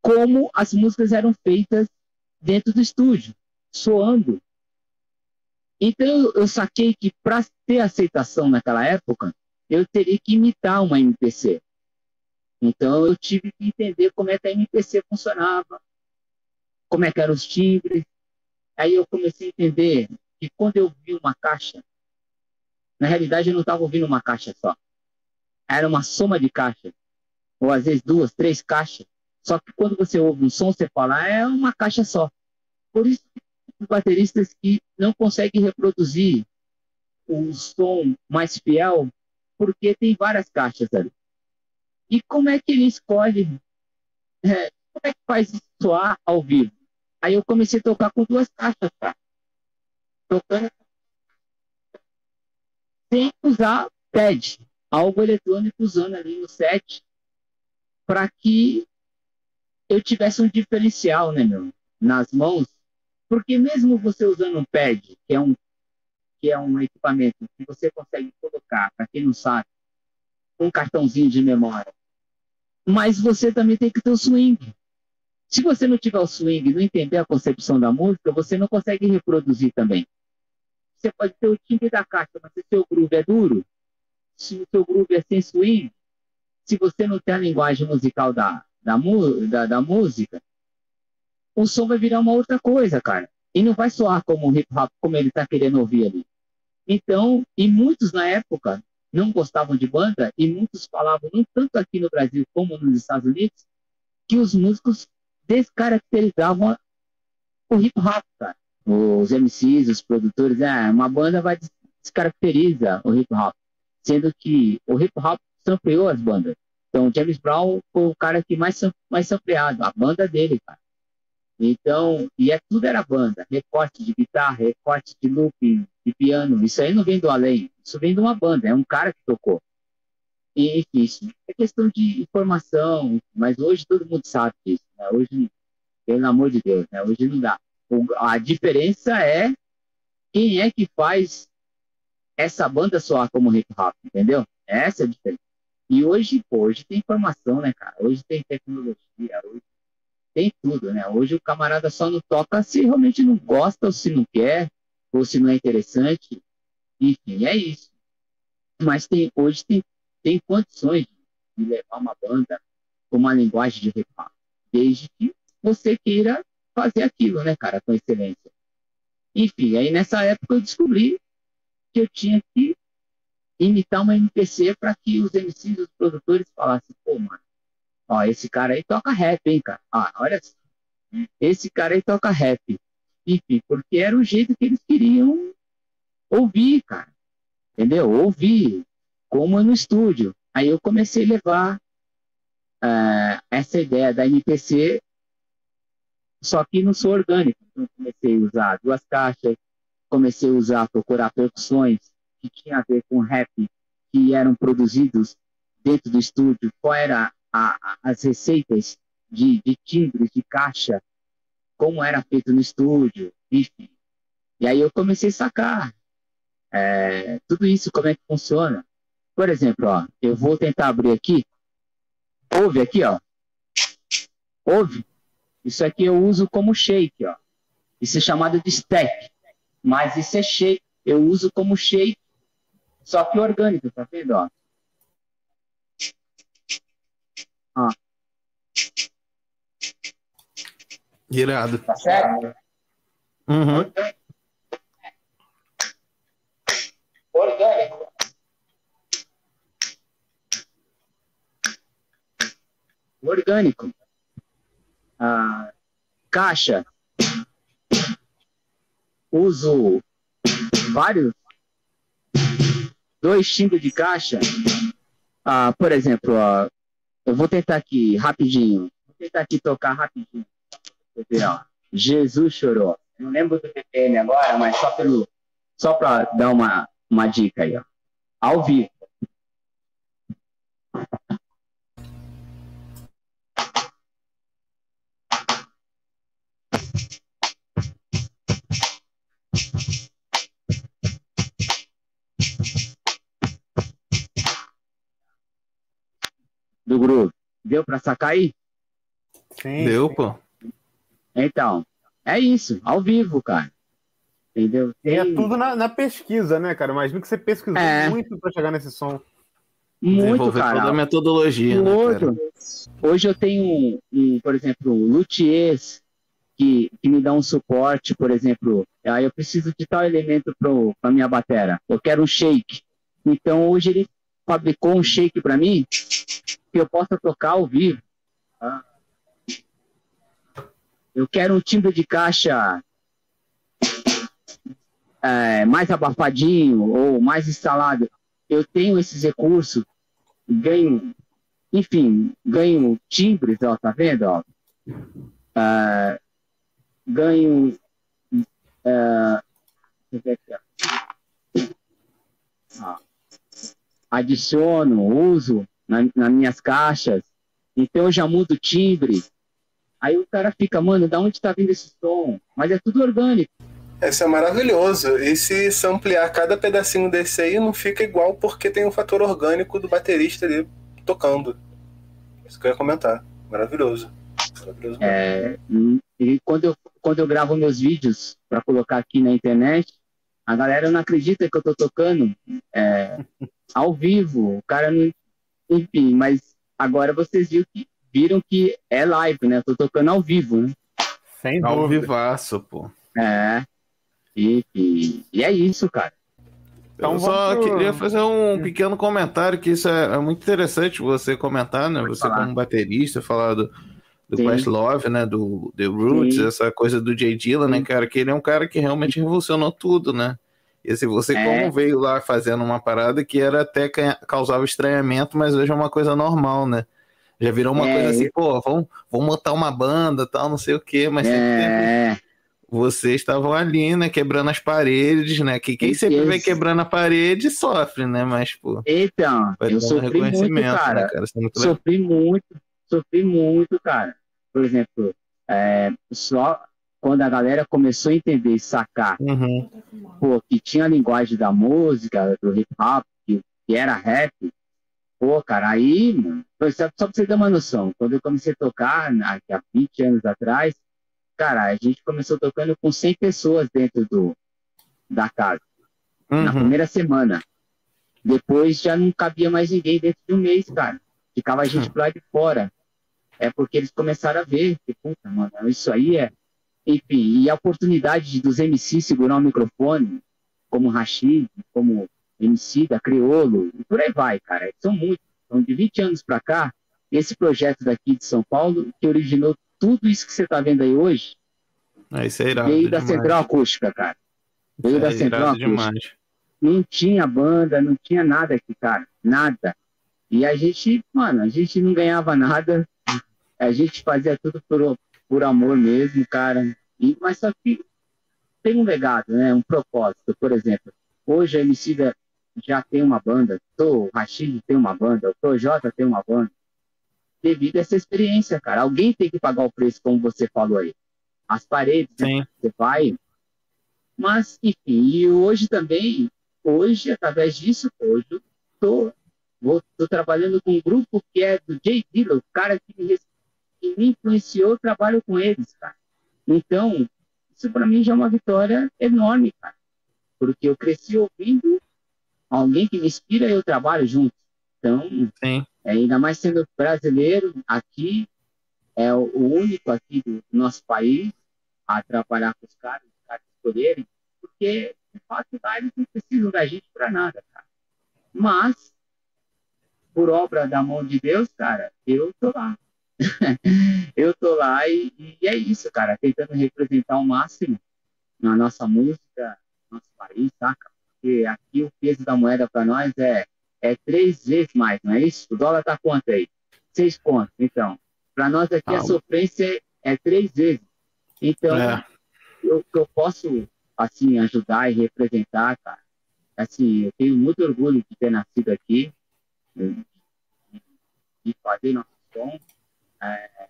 como as músicas eram feitas dentro do estúdio, soando. Então eu saquei que para ter aceitação naquela época, eu teria que imitar uma MPC. Então eu tive que entender como é que a MPC funcionava, como é que eram os timbres. Aí eu comecei a entender que quando eu vi uma caixa, na realidade eu não estava ouvindo uma caixa só. Era uma soma de caixas, ou às vezes duas, três caixas. Só que quando você ouve um som, você fala, "Ah, é uma caixa só. Por isso, os bateristas que não conseguem reproduzir o som mais fiel, porque tem várias caixas ali. E como é que ele escolhe? é, como é que faz isso soar ao vivo? Aí eu comecei a tocar com duas caixas, cara. Tocando sem usar pad, algo eletrônico usando ali no set, para que eu tivesse um diferencial, né, meu, nas mãos, porque mesmo você usando um pad, que é um que é um equipamento que você consegue colocar, para quem não sabe, um cartãozinho de memória, mas você também tem que ter o swing. Se você não tiver o swing, não entender a concepção da música, você não consegue reproduzir também. Você pode ter o timbre da caixa, mas se o seu groove é duro, se o seu groove é sem swing, se você não tem a linguagem musical da, da, da, da música, o som vai virar uma outra coisa, cara. E não vai soar como o hip hop, como ele tá querendo ouvir ali. Então, e muitos na época não gostavam de banda, e muitos falavam, não tanto aqui no Brasil como nos Estados Unidos, que os músicos descaracterizavam o hip hop, cara. Os MCs, os produtores, é, uma banda vai des- descaracteriza o hip hop, sendo que o hip hop sampleou as bandas. Então, James Brown foi o cara que mais mais sampleado, a banda dele, cara. Então, e é tudo era banda, recorte de guitarra, recorte de looping, de piano. Isso aí não vem do além, isso vem de uma banda, é um cara que tocou. E, enfim, é questão de informação, mas hoje todo mundo sabe disso. Né? Hoje, pelo amor de Deus, né? hoje não dá. A diferença é quem é que faz essa banda soar como hip hop, entendeu? Essa é a diferença. E hoje, pô, hoje tem informação, né, cara? Hoje tem tecnologia, hoje tem tudo, né? Hoje o camarada só não toca se realmente não gosta, ou se não quer, ou se não é interessante. Enfim, é isso. Mas tem, hoje tem, tem condições de levar uma banda com uma linguagem de hip hop, desde que você queira fazer aquilo, né, cara, com excelência. Enfim, aí nessa época eu descobri que eu tinha que imitar uma MPC para que os MCs, os produtores falassem, pô, mano, ó, esse cara aí toca rap, hein, cara. Ah, olha só. Esse cara aí toca rap. Enfim, porque era o jeito que eles queriam ouvir, cara. Entendeu? Ouvir, como no estúdio. Aí eu comecei a levar eh, essa ideia da MPC, só que não sou orgânico. Então, comecei a usar duas caixas, comecei a usar, procurar percussões que tinha a ver com rap, que eram produzidos dentro do estúdio, qual era a- a- as receitas de, de timbres, de caixa, como era feito no estúdio, enfim. E aí eu comecei a sacar é, tudo isso, como é que funciona. Por exemplo, ó, eu vou tentar abrir aqui. Ouve aqui, ó. Ouve. Isso aqui eu uso como shake, ó. Isso é chamado de stack. Mas isso é shake. Eu uso como shake, só que orgânico, tá vendo, ó? Irado. Tá certo? Uhum. Orgânico. Orgânico. Ah, caixa. Uso vários. Dois timbres de caixa. Ah, por exemplo, ó, eu vou tentar aqui rapidinho. Vou tentar aqui tocar rapidinho. Ver, ó. Jesus chorou. Não lembro do BPM agora, mas só pelo só para dar uma, uma dica aí, ó. Ao vivo. Deu pra sacar aí? Sim. Deu, pô. Então, é isso, ao vivo, cara. Entendeu? E é Tem tudo na, na pesquisa, né, cara? Imagino que você pesquisou É. muito pra chegar nesse som. muito, cara. toda a metodologia, né, cara? Outro. Hoje eu tenho, um, um, por exemplo, luthiers que, que me dão um suporte, por exemplo, aí eu preciso de tal elemento para minha batera. Eu quero um shake. Então hoje ele fabricou um shake para mim que eu possa tocar ao vivo. tá? Eu quero um timbre de caixa é, mais abafadinho ou mais instalado. Eu tenho esses recursos, ganho enfim, ganho timbres, ó, tá vendo? Ó? Ah, ganho. ah, deixa eu ver aqui. Ó. adiciono, uso na, nas minhas caixas, então eu já mudo o timbre. Aí o cara fica, mano, da onde tá vindo esse som? Mas é tudo orgânico. Isso é maravilhoso. E se ampliar cada pedacinho desse aí, não fica igual porque tem o fator orgânico do baterista ali tocando. Isso que eu ia comentar. Maravilhoso. Maravilhoso. É, e quando eu, quando eu gravo meus vídeos para colocar aqui na internet, a galera não acredita que eu tô tocando é, ao vivo. O cara não. Enfim, mas agora vocês viram que, viram que é live, né? Eu tô tocando ao vivo, né? Sem Ao dúvida. vivaço, pô. É. E, e, e é isso, cara. Então eu só pro- queria fazer um pequeno comentário, que isso é, é muito interessante você comentar, né? Você falar. como baterista, falar do, do Sim. Questlove, né? Do The Roots, Sim. essa coisa do Jay Dilla, né, cara? Que ele é um cara que realmente revolucionou tudo, né? E assim, você É. como veio lá fazendo uma parada que era até ca- causava estranhamento, mas hoje é uma coisa normal, né? Já virou uma É, coisa assim, pô, vamos, vamos montar uma banda, tal, não sei o quê, mas sempre É, vocês estavam ali, né, quebrando as paredes, né? Que quem sempre vai quebrando a parede sofre, né? Mas, pô, então, eu sofri muito, reconhecimento, cara. né, cara? Muito legal. Sofri muito, sofri muito, cara. Por exemplo, é, só quando a galera começou a entender e sacar Uhum. pô, que tinha a linguagem da música, do hip hop, que, que era rap, pô, cara, aí, mano, só, só pra você ter uma noção, quando eu comecei a tocar, na- há 20 anos atrás, cara, a gente começou tocando com 100 pessoas dentro do, da casa, na Uhum. primeira semana. Depois já não cabia mais ninguém dentro de um mês, cara. Ficava a gente Hum. pro lado de fora. É porque eles começaram a ver que, puta, mano, isso aí é. Enfim, e a oportunidade de- dos MCs segurar o microfone, como Rashid, como MC da Criolo, e por aí vai, cara. São muitos. Então, de 20 anos pra cá, esse projeto daqui de São Paulo, que originou tudo isso que você tá vendo aí hoje, É, isso é irado veio da demais. Central Acústica, cara. Veio Isso da é Central Acústica demais. não tinha banda, não tinha nada aqui, cara. Nada. E a gente, mano, a gente não ganhava nada. A gente fazia tudo por, por amor mesmo, cara. E, mas só que tem um legado, né? Um propósito. Por exemplo, hoje a Emicida já tem uma banda, o Rashid tem uma banda, o Projota tem uma banda. Devido a essa experiência, cara. Alguém tem que pagar o preço, como você falou aí. As paredes, né? Você vai. Mas, enfim, e hoje também, hoje, através disso, hoje eu tô, vou, tô trabalhando com um grupo que é do Jay Dilla, o cara que me, res- me influenciou, eu trabalho com eles, cara. Então, isso para mim já é uma vitória enorme, cara. Porque eu cresci ouvindo alguém que me inspira e eu trabalho junto. Então, Sim. é, ainda mais sendo brasileiro, aqui é o, o único aqui do nosso país a trabalhar com os caras, os caras escolherem, porque de fato lá eles não precisam da gente para nada, cara. Mas, por obra da mão de Deus, cara, eu tô lá. eu tô lá e, e é isso, cara, tentando representar o máximo na nossa música, nosso país, saca? Porque aqui o peso da moeda para nós é é três vezes mais, não é isso? O dólar tá quanto aí? Seis pontos. Então, para nós aqui Ah, a sofrência é, é três vezes. Então, É. eu, que eu posso, assim, ajudar e representar, cara, assim, eu tenho muito orgulho de ter nascido aqui, de fazer nosso som. É,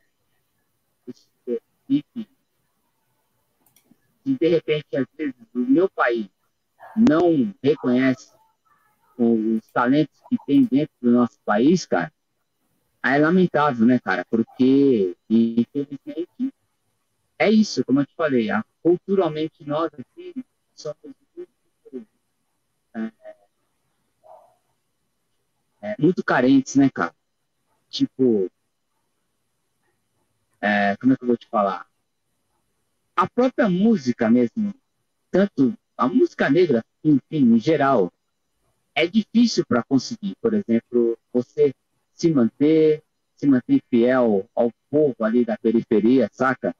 e, de repente, às vezes, o meu país não reconhece os talentos que tem dentro do nosso país, cara, é lamentável, né, cara? Porque, infelizmente, é isso, como eu te falei, a, culturalmente nós aqui somos muito, é, é, muito carentes, né, cara? Tipo, é, como é que eu vou te falar? A própria música mesmo, tanto a música negra, enfim, em geral, é difícil para conseguir, por exemplo, você se manter, se manter fiel ao povo ali da periferia, saca?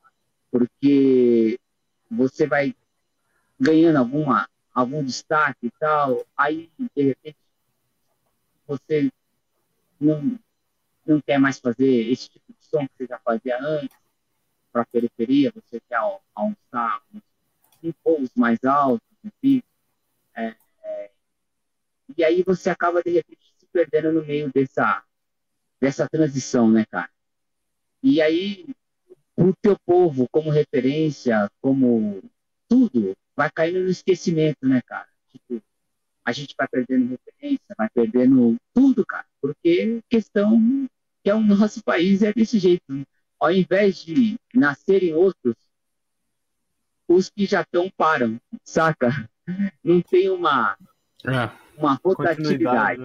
Porque você vai ganhando alguma, algum destaque e tal, aí, de repente, você não, não quer mais fazer esse tipo de que você já fazia antes, para a periferia, você quer alçar em voos mais altos, enfim. É, é, e aí você acaba, de repente, se perdendo no meio dessa, dessa transição, né, cara? E aí, o teu povo, como referência, como tudo, vai caindo no esquecimento, né, cara? Tipo, a gente vai perdendo referência, vai perdendo tudo, cara, porque questão que é o nosso país é desse jeito. Ao invés de nascerem outros, os que já estão param, saca? Não tem uma, é, uma rotatividade.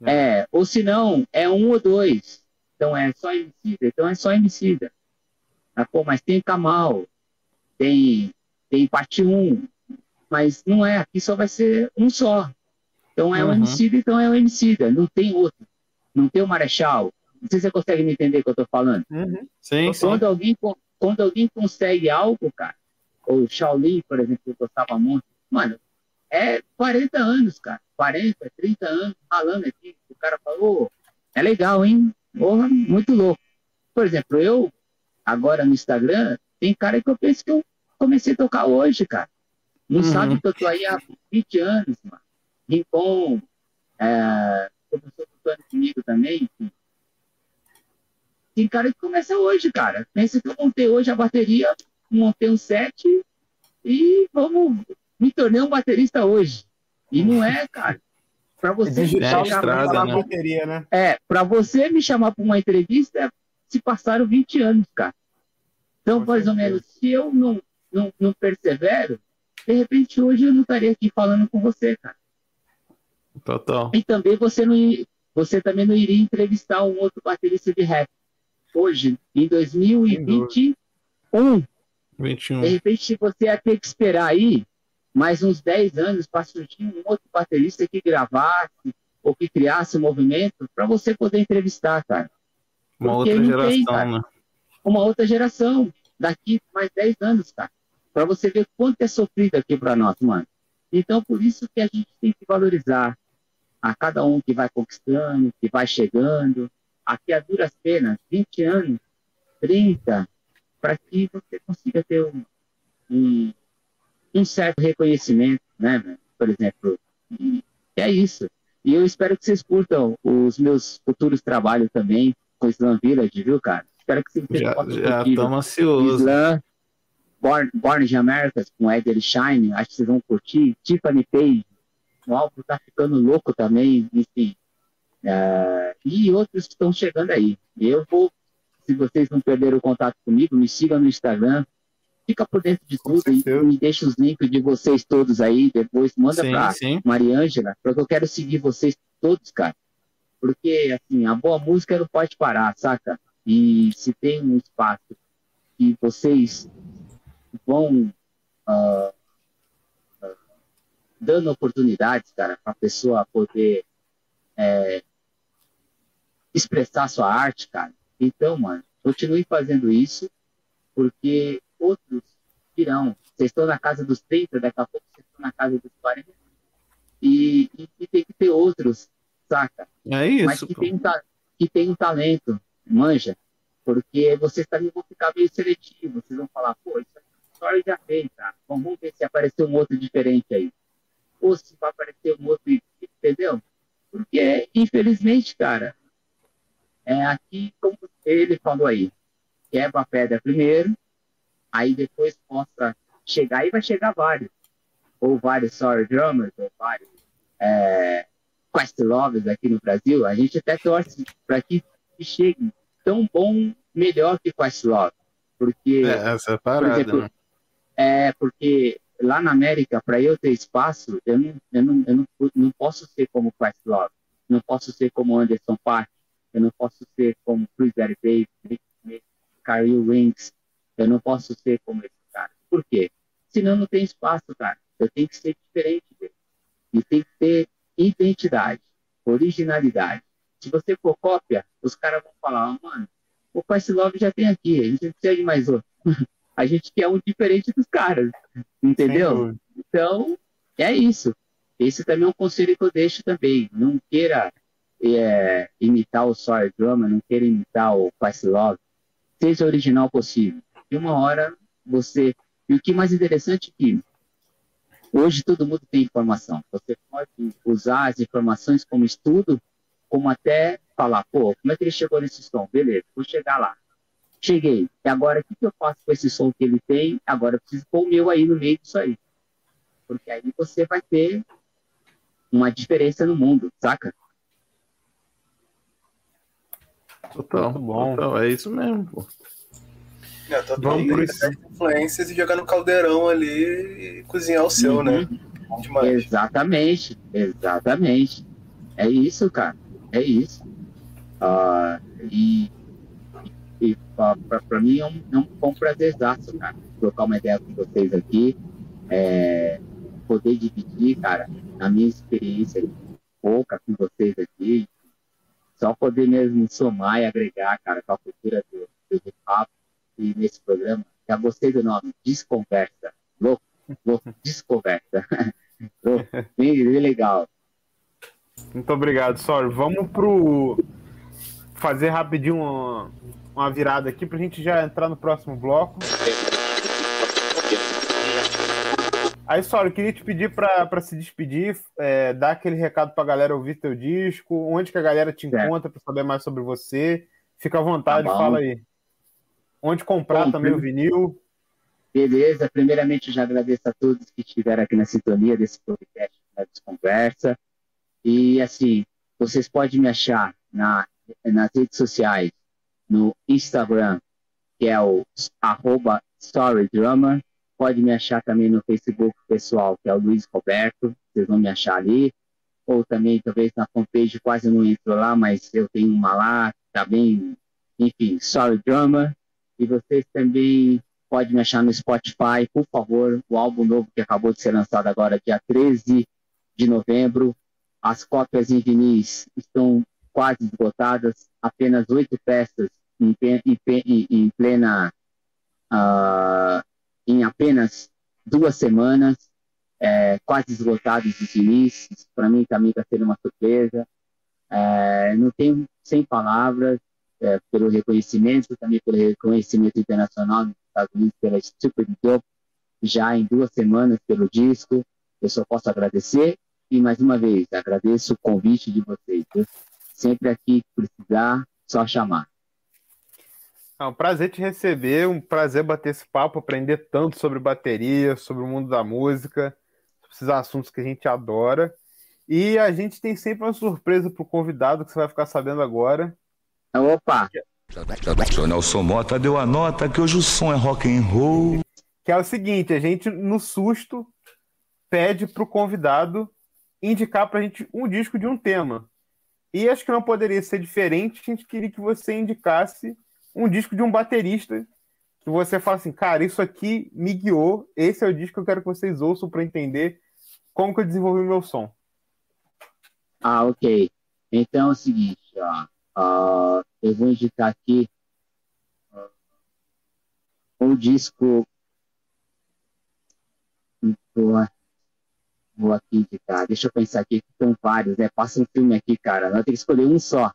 Né? É. ou se não, é um ou dois. Então é só emicida, então é só emicida. Ah, pô, mas tem Kamal, tem, tem parte 1, mas não é, aqui só vai ser um só. Então é uhum. um homicida, então é um homicida, não tem outro. Não tem o Marechal. Não sei se você consegue me entender o que eu estou falando. Uhum. Sim, quando, sim. Alguém, quando alguém consegue algo, cara, ou Shaolin, por exemplo, que eu gostava muito, mano, é 40 anos, cara. 40, 30 anos ralando aqui. O cara falou, é legal, hein? Porra, muito louco. Por exemplo, eu, agora no Instagram, tem cara que eu penso que eu comecei a tocar hoje, cara. Não uhum. sabe que eu tô aí há 20 anos, mano. Rincon, é, começou tocando comigo também. Tem cara que começa hoje, cara. Pensa que eu montei hoje a bateria, montei um set e vamos me tornei um baterista hoje. E não é, cara. Para você é me chamar né? bateria, né? É, para você me chamar para uma entrevista, se passaram 20 anos, cara. Então, Com mais certeza. ou menos, se eu não, não, não persevero, de repente hoje eu não estaria aqui falando com você, cara. Total. E também você não você também não iria entrevistar um outro baterista de rap. Hoje, em 2021, 21. de repente você ia ter que esperar aí mais uns 10 anos para surgir um outro baterista que gravasse ou que criasse um movimento para você poder entrevistar, cara. Uma Porque outra geração, tem, cara, né? Uma outra geração, daqui mais 10 anos, cara para você ver quanto é sofrido aqui para nós, mano. Então, por isso que a gente tem que valorizar a cada um que vai conquistando, que vai chegando, aqui a duras penas, 20 anos, 30, para que você consiga ter um, um, um, certo reconhecimento, né, por exemplo. E é isso. E eu espero que vocês curtam os meus futuros trabalhos também com Slam Village, viu, cara? Espero que vocês já, já estamos ansiosos. Born, Born in Americas com Ed Shine, acho que vocês vão curtir. Tiffany Page, o álbum tá ficando louco também, enfim. Uh, e outros que estão chegando aí. Eu vou, se vocês não perderam o contato comigo, me sigam no Instagram, fica por dentro de tudo e me deixa os links de vocês todos aí, depois manda sim, pra sim. Mariângela, porque eu quero seguir vocês todos, cara. Porque, assim, a boa música não pode parar, saca? E se tem um espaço que vocês vão uh, uh, dando oportunidades, cara, para a pessoa poder é, expressar sua arte, cara. Então, mano, continue fazendo isso, porque outros virão. Vocês estão na casa dos 30, daqui a pouco vocês estão na casa dos 40. E, e, e tem que ter outros, saca? É isso. Mas que tem, um, que tem um talento, manja. Porque vocês também vão ficar meio seletivos. Vocês vão falar, pô, isso Story já fez, tá? Vamos ver se apareceu um outro diferente aí. Ou se vai aparecer um outro, entendeu? Porque, infelizmente, cara, é aqui, como ele falou aí, quebra a pedra primeiro, aí depois possa chegar, e vai chegar vários. Ou vários Sorry Drummers, ou vários é, Quest Lovers aqui no Brasil. A gente até torce para que chegue tão bom, melhor que Questlove. Porque, É, essa é a por parada, exemplo, né? é porque lá na América, para eu ter espaço, eu não, eu não, eu não, não posso ser como Questlove, não posso ser como Anderson Paak, eu não posso ser como Chris Davis, Nick Smith, Rings, eu não posso ser como esse cara. Por quê? Senão não tem espaço, cara. Eu tenho que ser diferente dele. E tem que ter identidade, originalidade. Se você for cópia, os caras vão falar, ah, mano, o Questlove já tem aqui, a gente não precisa de mais outro. a gente quer um diferente dos caras, entendeu? Então, é isso. Esse também é um conselho que eu deixo também. Não queira é, imitar o Sawyer Drummer, não queira imitar o Questlove. Seja o original possível. E uma hora você... E o que é mais interessante é que hoje todo mundo tem informação. Você pode usar as informações como estudo, como até falar, pô, como é que ele chegou nesse som? Beleza, vou chegar lá. Cheguei. E agora, o que, que eu faço com esse som que ele tem? Agora eu preciso pôr o meu aí no meio disso aí. Porque aí você vai ter uma diferença no mundo, saca? Total, Muito bom. total, é isso mesmo, pô. É, total, Vamos por isso. as influências e jogar no caldeirão ali e cozinhar o seu, Uhum. né? Bom demais. Exatamente, exatamente. É isso, cara. É isso. Ah, e e para mim é um, é um bom prazerzaço, cara, trocar uma ideia com vocês aqui. É, poder dividir, cara, a minha experiência pouca com vocês aqui. Só poder mesmo somar e agregar, cara, com a cultura do, do hip hop e nesse programa. Já gostei do nome, Desconversa. Louco, louco, Desconversa. louco, bem, bem legal. Muito obrigado, Sor. Vamos pro fazer rapidinho uma, uma virada aqui pra gente já entrar no próximo bloco. Aí, eu queria te pedir pra se despedir, é, dar aquele recado pra galera ouvir teu disco, onde que a galera te encontra pra saber mais sobre você. Fica à vontade, Tá fala aí. Onde comprar Bom, também o vinil. Beleza, primeiramente eu já agradeço a todos que estiveram aqui na sintonia desse podcast da Desconversa. E assim, vocês podem me achar na, nas redes sociais, no Instagram, que é o arroba StoryDrummer. Pode me achar também no Facebook pessoal, que é o Luiz Roberto. Vocês vão me achar ali. Ou também, talvez na fanpage, quase não entro lá, mas eu tenho uma lá, tá bem, enfim, StoryDrummer. E vocês também pode me achar no Spotify, por favor. O álbum novo que acabou de ser lançado agora, dia 13 de novembro. As cópias em vinis estão quase esgotadas, apenas oito peças em, em em- plena. ah, em apenas duas semanas, é, quase esgotados os vinis. Para mim também está sendo uma surpresa. É, não tenho sem palavras é, pelo reconhecimento, também pelo reconhecimento internacional nos Estados Unidos pela Stupid Dope, já em duas semanas pelo disco. Eu só posso agradecer e, mais uma vez, agradeço o convite de vocês. viu? Sempre aqui precisar, só chamar. É um prazer te receber, um prazer bater esse papo, aprender tanto sobre bateria, sobre o mundo da música, sobre esses assuntos que a gente adora. E a gente tem sempre uma surpresa pro convidado que você vai ficar sabendo agora. Opa, Seu Nelson Mota deu a nota que hoje o som é rock and roll. Que é o seguinte, a gente, no susto, pede pro convidado indicar pra gente um disco de um tema. E acho que não poderia ser diferente, a gente queria que você indicasse um disco de um baterista que você fala assim, cara, isso aqui me guiou, esse é o disco que eu quero que vocês ouçam para entender como que eu desenvolvi meu som. Ah, ok. Então é o seguinte, ó. Eu vou indicar aqui um disco. Vou, vou aqui indicar. Deixa eu pensar aqui, são vários, né? Passa um filme aqui, cara. Nós temos que escolher um só.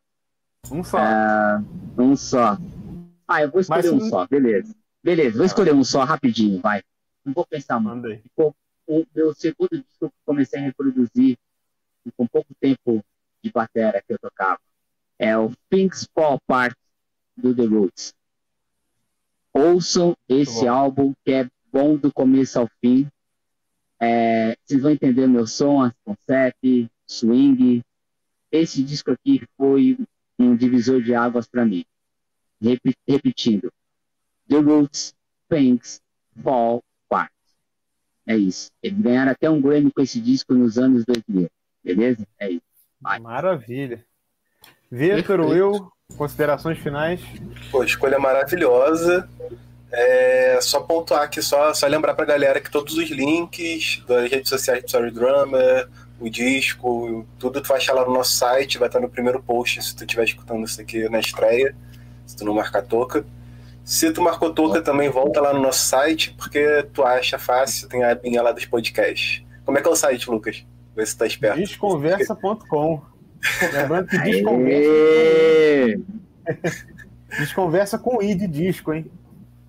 Um só. Ah, um só. Ah, eu vou escolher Mas um só, beleza. Beleza, vou escolher um só rapidinho, vai. Não vou pensar muito o meu segundo disco que eu comecei a reproduzir com pouco tempo de bateria que eu tocava é o Things Fall Apart do The Roots. Ouçam esse álbum que é bom do começo ao fim. É, vocês vão entender meu som, as concept, swing. Esse disco aqui foi um divisor de águas para mim. Repetindo. The Roots, Thanks, Fall, Part. É isso. Eles ganharam até um Grammy com esse disco nos anos 2000. Beleza? É isso. Vai. Maravilha. Vitor. Will, considerações finais? Pô, escolha maravilhosa. É, só pontuar aqui, só, só lembrar pra galera que todos os links das redes sociais do Sorry Drummer, o disco, tudo tu vai achar lá no nosso site, vai estar no primeiro post se tu estiver escutando isso aqui na estreia, se tu não marcar toca. Se tu marcou toca, também volta lá no nosso site, porque tu acha fácil, tem a abinha lá dos podcasts. Como é que é o site, Lucas? Vê se tá esperto. Desconversa.com. Lembrando que desconversa, desconversa com I de disco, hein?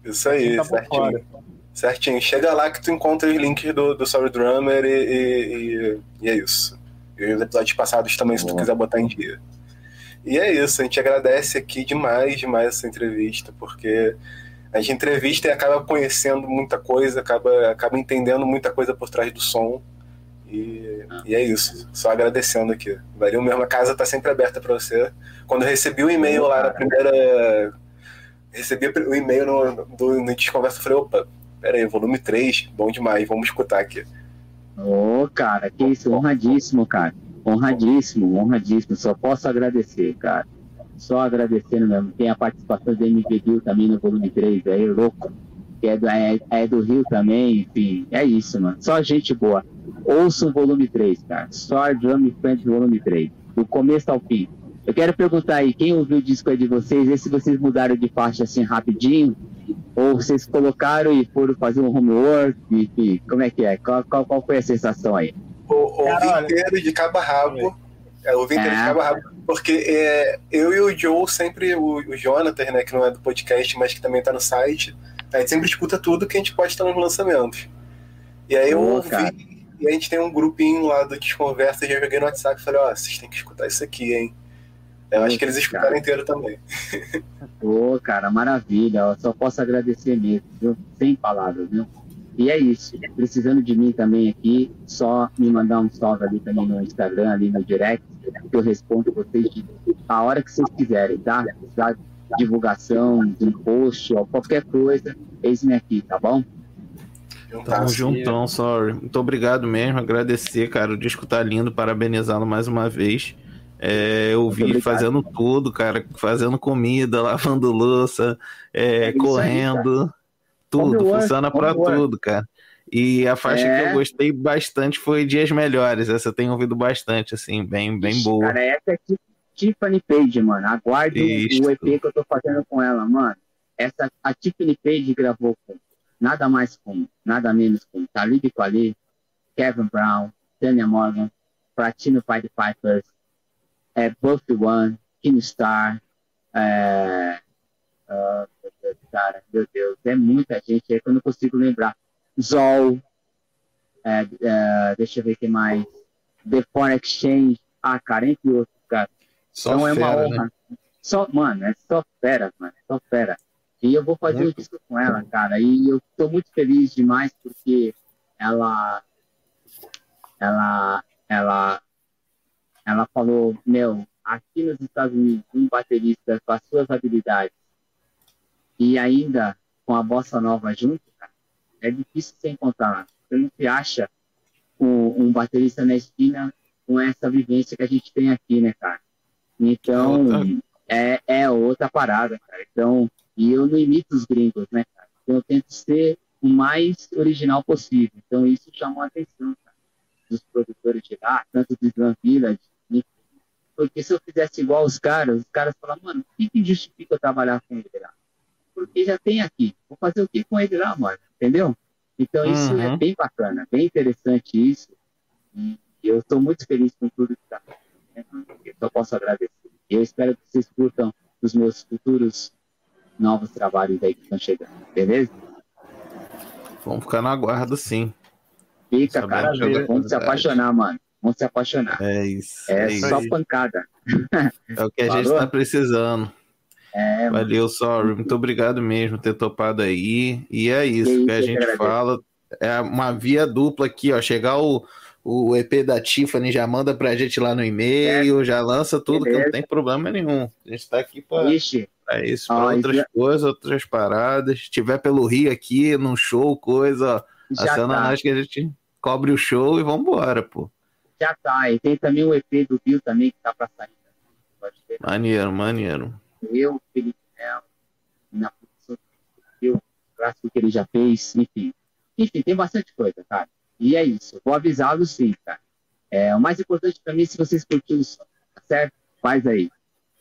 Isso aí, Tá por certinho. Certinho. Chega lá que tu encontra os links do, do Sorry Drummer e, e- e- e é isso. E os episódios passados também, se tu Boa. quiser botar em dia. E é isso, a gente agradece aqui demais, demais essa entrevista, porque a gente entrevista e acaba conhecendo muita coisa, acaba, acaba entendendo muita coisa por trás do som. E, e é isso, só agradecendo aqui. Valeu mesmo, a casa tá sempre aberta para você. Quando eu recebi o e-mail lá na primeira. Recebi o e-mail no, do, no Desconversa, eu falei, opa, pera aí, volume 3, bom demais, vamos escutar aqui. Ô, cara, que isso, honradíssimo, cara. Honradíssimo, honradíssimo. Só posso agradecer, cara. Só agradecendo mesmo. Tem a participação do MV também no volume 3, aí, louco. Que é do, é, é do Rio também, enfim. É isso, mano. Só gente boa. Ouça o volume 3, cara. Só Drum Friends volume 3. Do começo ao fim. Eu quero perguntar aí, quem ouviu o disco aí de vocês, e se vocês mudaram de faixa assim rapidinho, ou vocês colocaram e foram fazer um homework, enfim, como é que é? Qual, qual, qual foi a sensação aí? O, ouvi Caralho. inteiro de cabo a rabo. É, ouvi inteiro de É. cabo a rabo. Porque é, eu e o Joe sempre, o, o Jonathan, né, que não é do podcast, mas que também tá no site, a gente sempre escuta tudo que a gente pode estar nos lançamentos. E aí eu Pô, ouvi, cara. e a gente tem um grupinho lá do Desconversa, já joguei no WhatsApp e falei, ó, vocês têm que escutar isso aqui, hein? Eu acho que eles escutaram Cara. inteiro também. Ô, cara, maravilha. Eu só posso agradecer mesmo, viu? Sem palavras, viu? E é isso. Precisando de mim também aqui, só me mandar um salve ali também no Instagram, ali no direct, que eu respondo vocês a hora que vocês quiserem, tá? Da divulgação, de um post ou qualquer coisa, eis-me aqui, tá bom? Tamo tá, juntão, sorry. Muito obrigado mesmo, agradecer, cara. O disco tá lindo, parabenizá-lo mais uma vez. É, eu vi fazendo tudo, cara, fazendo comida, lavando louça, é, É isso aí, correndo, tudo, funciona pra homework. tudo, cara. E a faixa É. que eu gostei bastante foi Dias Melhores. Essa eu tenho ouvido bastante, assim, bem, bem Ixi, boa. Cara, essa é Ti- Tiffany Page, mano. Aguarde o- EP que eu tô fazendo com ela, mano. Essa, a Tiffany Page gravou com nada mais com, nada menos com Talib Kweli, Kevin Brown, Tanya Morgan, Platino Pied Pipers, é, Buffy One, Kim Star, é, meu Deus, é muita gente aí que eu não consigo lembrar. Zol, é, é, deixa eu ver quem mais. The Foreign Exchange, ah, cara, entre outros, cara. Só então é uma fera, né? honra. Só, mano, é só fera, mano, é só fera. E eu vou fazer um disco com ela, cara, e eu tô muito feliz demais porque ela, ela, ela, ela falou, meu, aqui nos Estados Unidos, um baterista com as suas habilidades e ainda com a bossa nova junto, cara, é difícil você encontrar. Você não se acha um, um baterista na esquina com essa vivência que a gente tem aqui, né, cara? Então, é, é outra parada, cara. Então, e eu não imito os gringos, né, cara? Então, eu tento ser o mais original possível. Então, isso chamou a atenção, cara, dos produtores de lá, tanto do Slam Village, enfim. Porque se eu fizesse igual os caras, os caras falam, mano, o que, que justifica eu trabalhar com ele lá? Porque já tem aqui. Vou fazer o que com ele lá, mano? Entendeu? Então, isso é Uhum. bem bacana, bem interessante isso. E eu estou muito feliz com tudo que está acontecendo. Eu só posso agradecer. E eu espero que vocês curtam os meus futuros novos trabalhos aí que estão chegando. Beleza? Vamos ficar na guarda, sim. Fica, Sabemos cara. Vamos se qualidade. apaixonar, mano. Vamos se apaixonar. É isso. É, É, isso. só pancada. É o que a gente Falou? tá precisando. É. Valeu, sorry. Muito obrigado mesmo por ter topado aí. E é isso Que que a isso, eu gente agradeço. fala. É uma via dupla aqui, ó. Chegar o, o EP da Tiffany, já manda pra gente lá no e-mail, já lança tudo, que não Beleza. tem problema nenhum. A gente tá aqui pra, Ixi, pra isso, pra Ó, outras já- coisas, outras paradas. Se tiver pelo Rio aqui, num show, coisa, ó, aciona tá. nós que a gente cobre o show e vambora, pô. Já tá. E tem também o EP do Bill também que tá pra sair. Maneiro, maneiro. Eu, Felipe Melo, na produção do Bill, o clássico que ele já fez, enfim. Enfim, tem bastante coisa, cara. E é isso. Vou avisá-los sim, cara. É, o mais importante pra mim é se vocês curtirem o som, tá certo? Faz aí.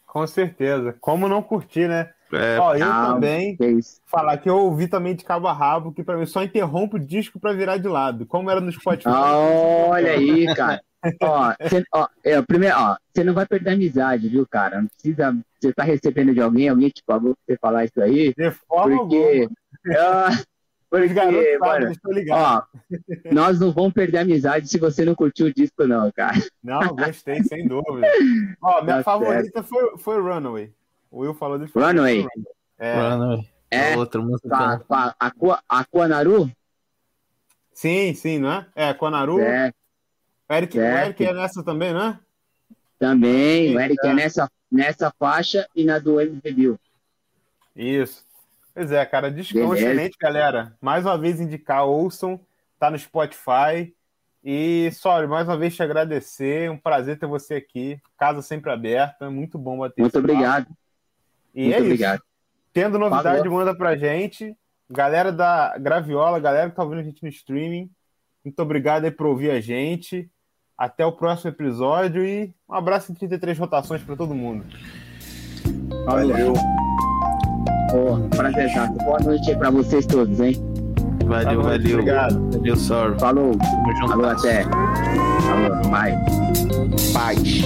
Com certeza. Como não curtir, né? É, Ó, eu Ah, também É falar que eu ouvi também de cabo a rabo, que pra mim só interrompe o disco pra virar de lado. Como era no Spotify. Ah, Olha aí, cara. Ó, cê, ó, é, primeiro, ó, você não vai perder a amizade, viu, cara? Não precisa. Você tá recebendo de alguém, alguém te pagou pra você falar isso aí? De forma Porque. garotos porque, mano, ó, nós não vamos perder a amizade se você não curtiu o disco, não, cara. Não, gostei, sem dúvida. Ó, minha Tá favorita foi, foi Runaway. O Will falou de Runaway? É. Mano, É, outra a, música. a, Aqua- Aquanaru? Sim, sim, não é? É, com a Naru. É, O Eric, o. Eric é nessa também, né? também. O Eric É. nessa, nessa faixa e na do MV Bill. Isso. Pois é, cara, Beleza. excelente, galera. Mais uma vez indicar, ouçam, tá no Spotify. E, Sório, mais uma vez te agradecer. Um prazer ter você aqui. Casa sempre aberta. Muito bom bater Muito esse papo. obrigado. E Muito é isso. obrigado. Tendo novidade, Falou. manda pra gente. Galera da Graviola, galera que tá ouvindo a gente no streaming, muito obrigado aí por ouvir a gente. Até o próximo episódio e um abraço em 33 rotações pra todo mundo. Valeu. Pô, prazerzaço. Boa noite aí pra vocês todos, hein? Valeu, noite, valeu. obrigado. Valeu, sorry. Falou. Tamo junto. Falou até. Falou, bye. Paz.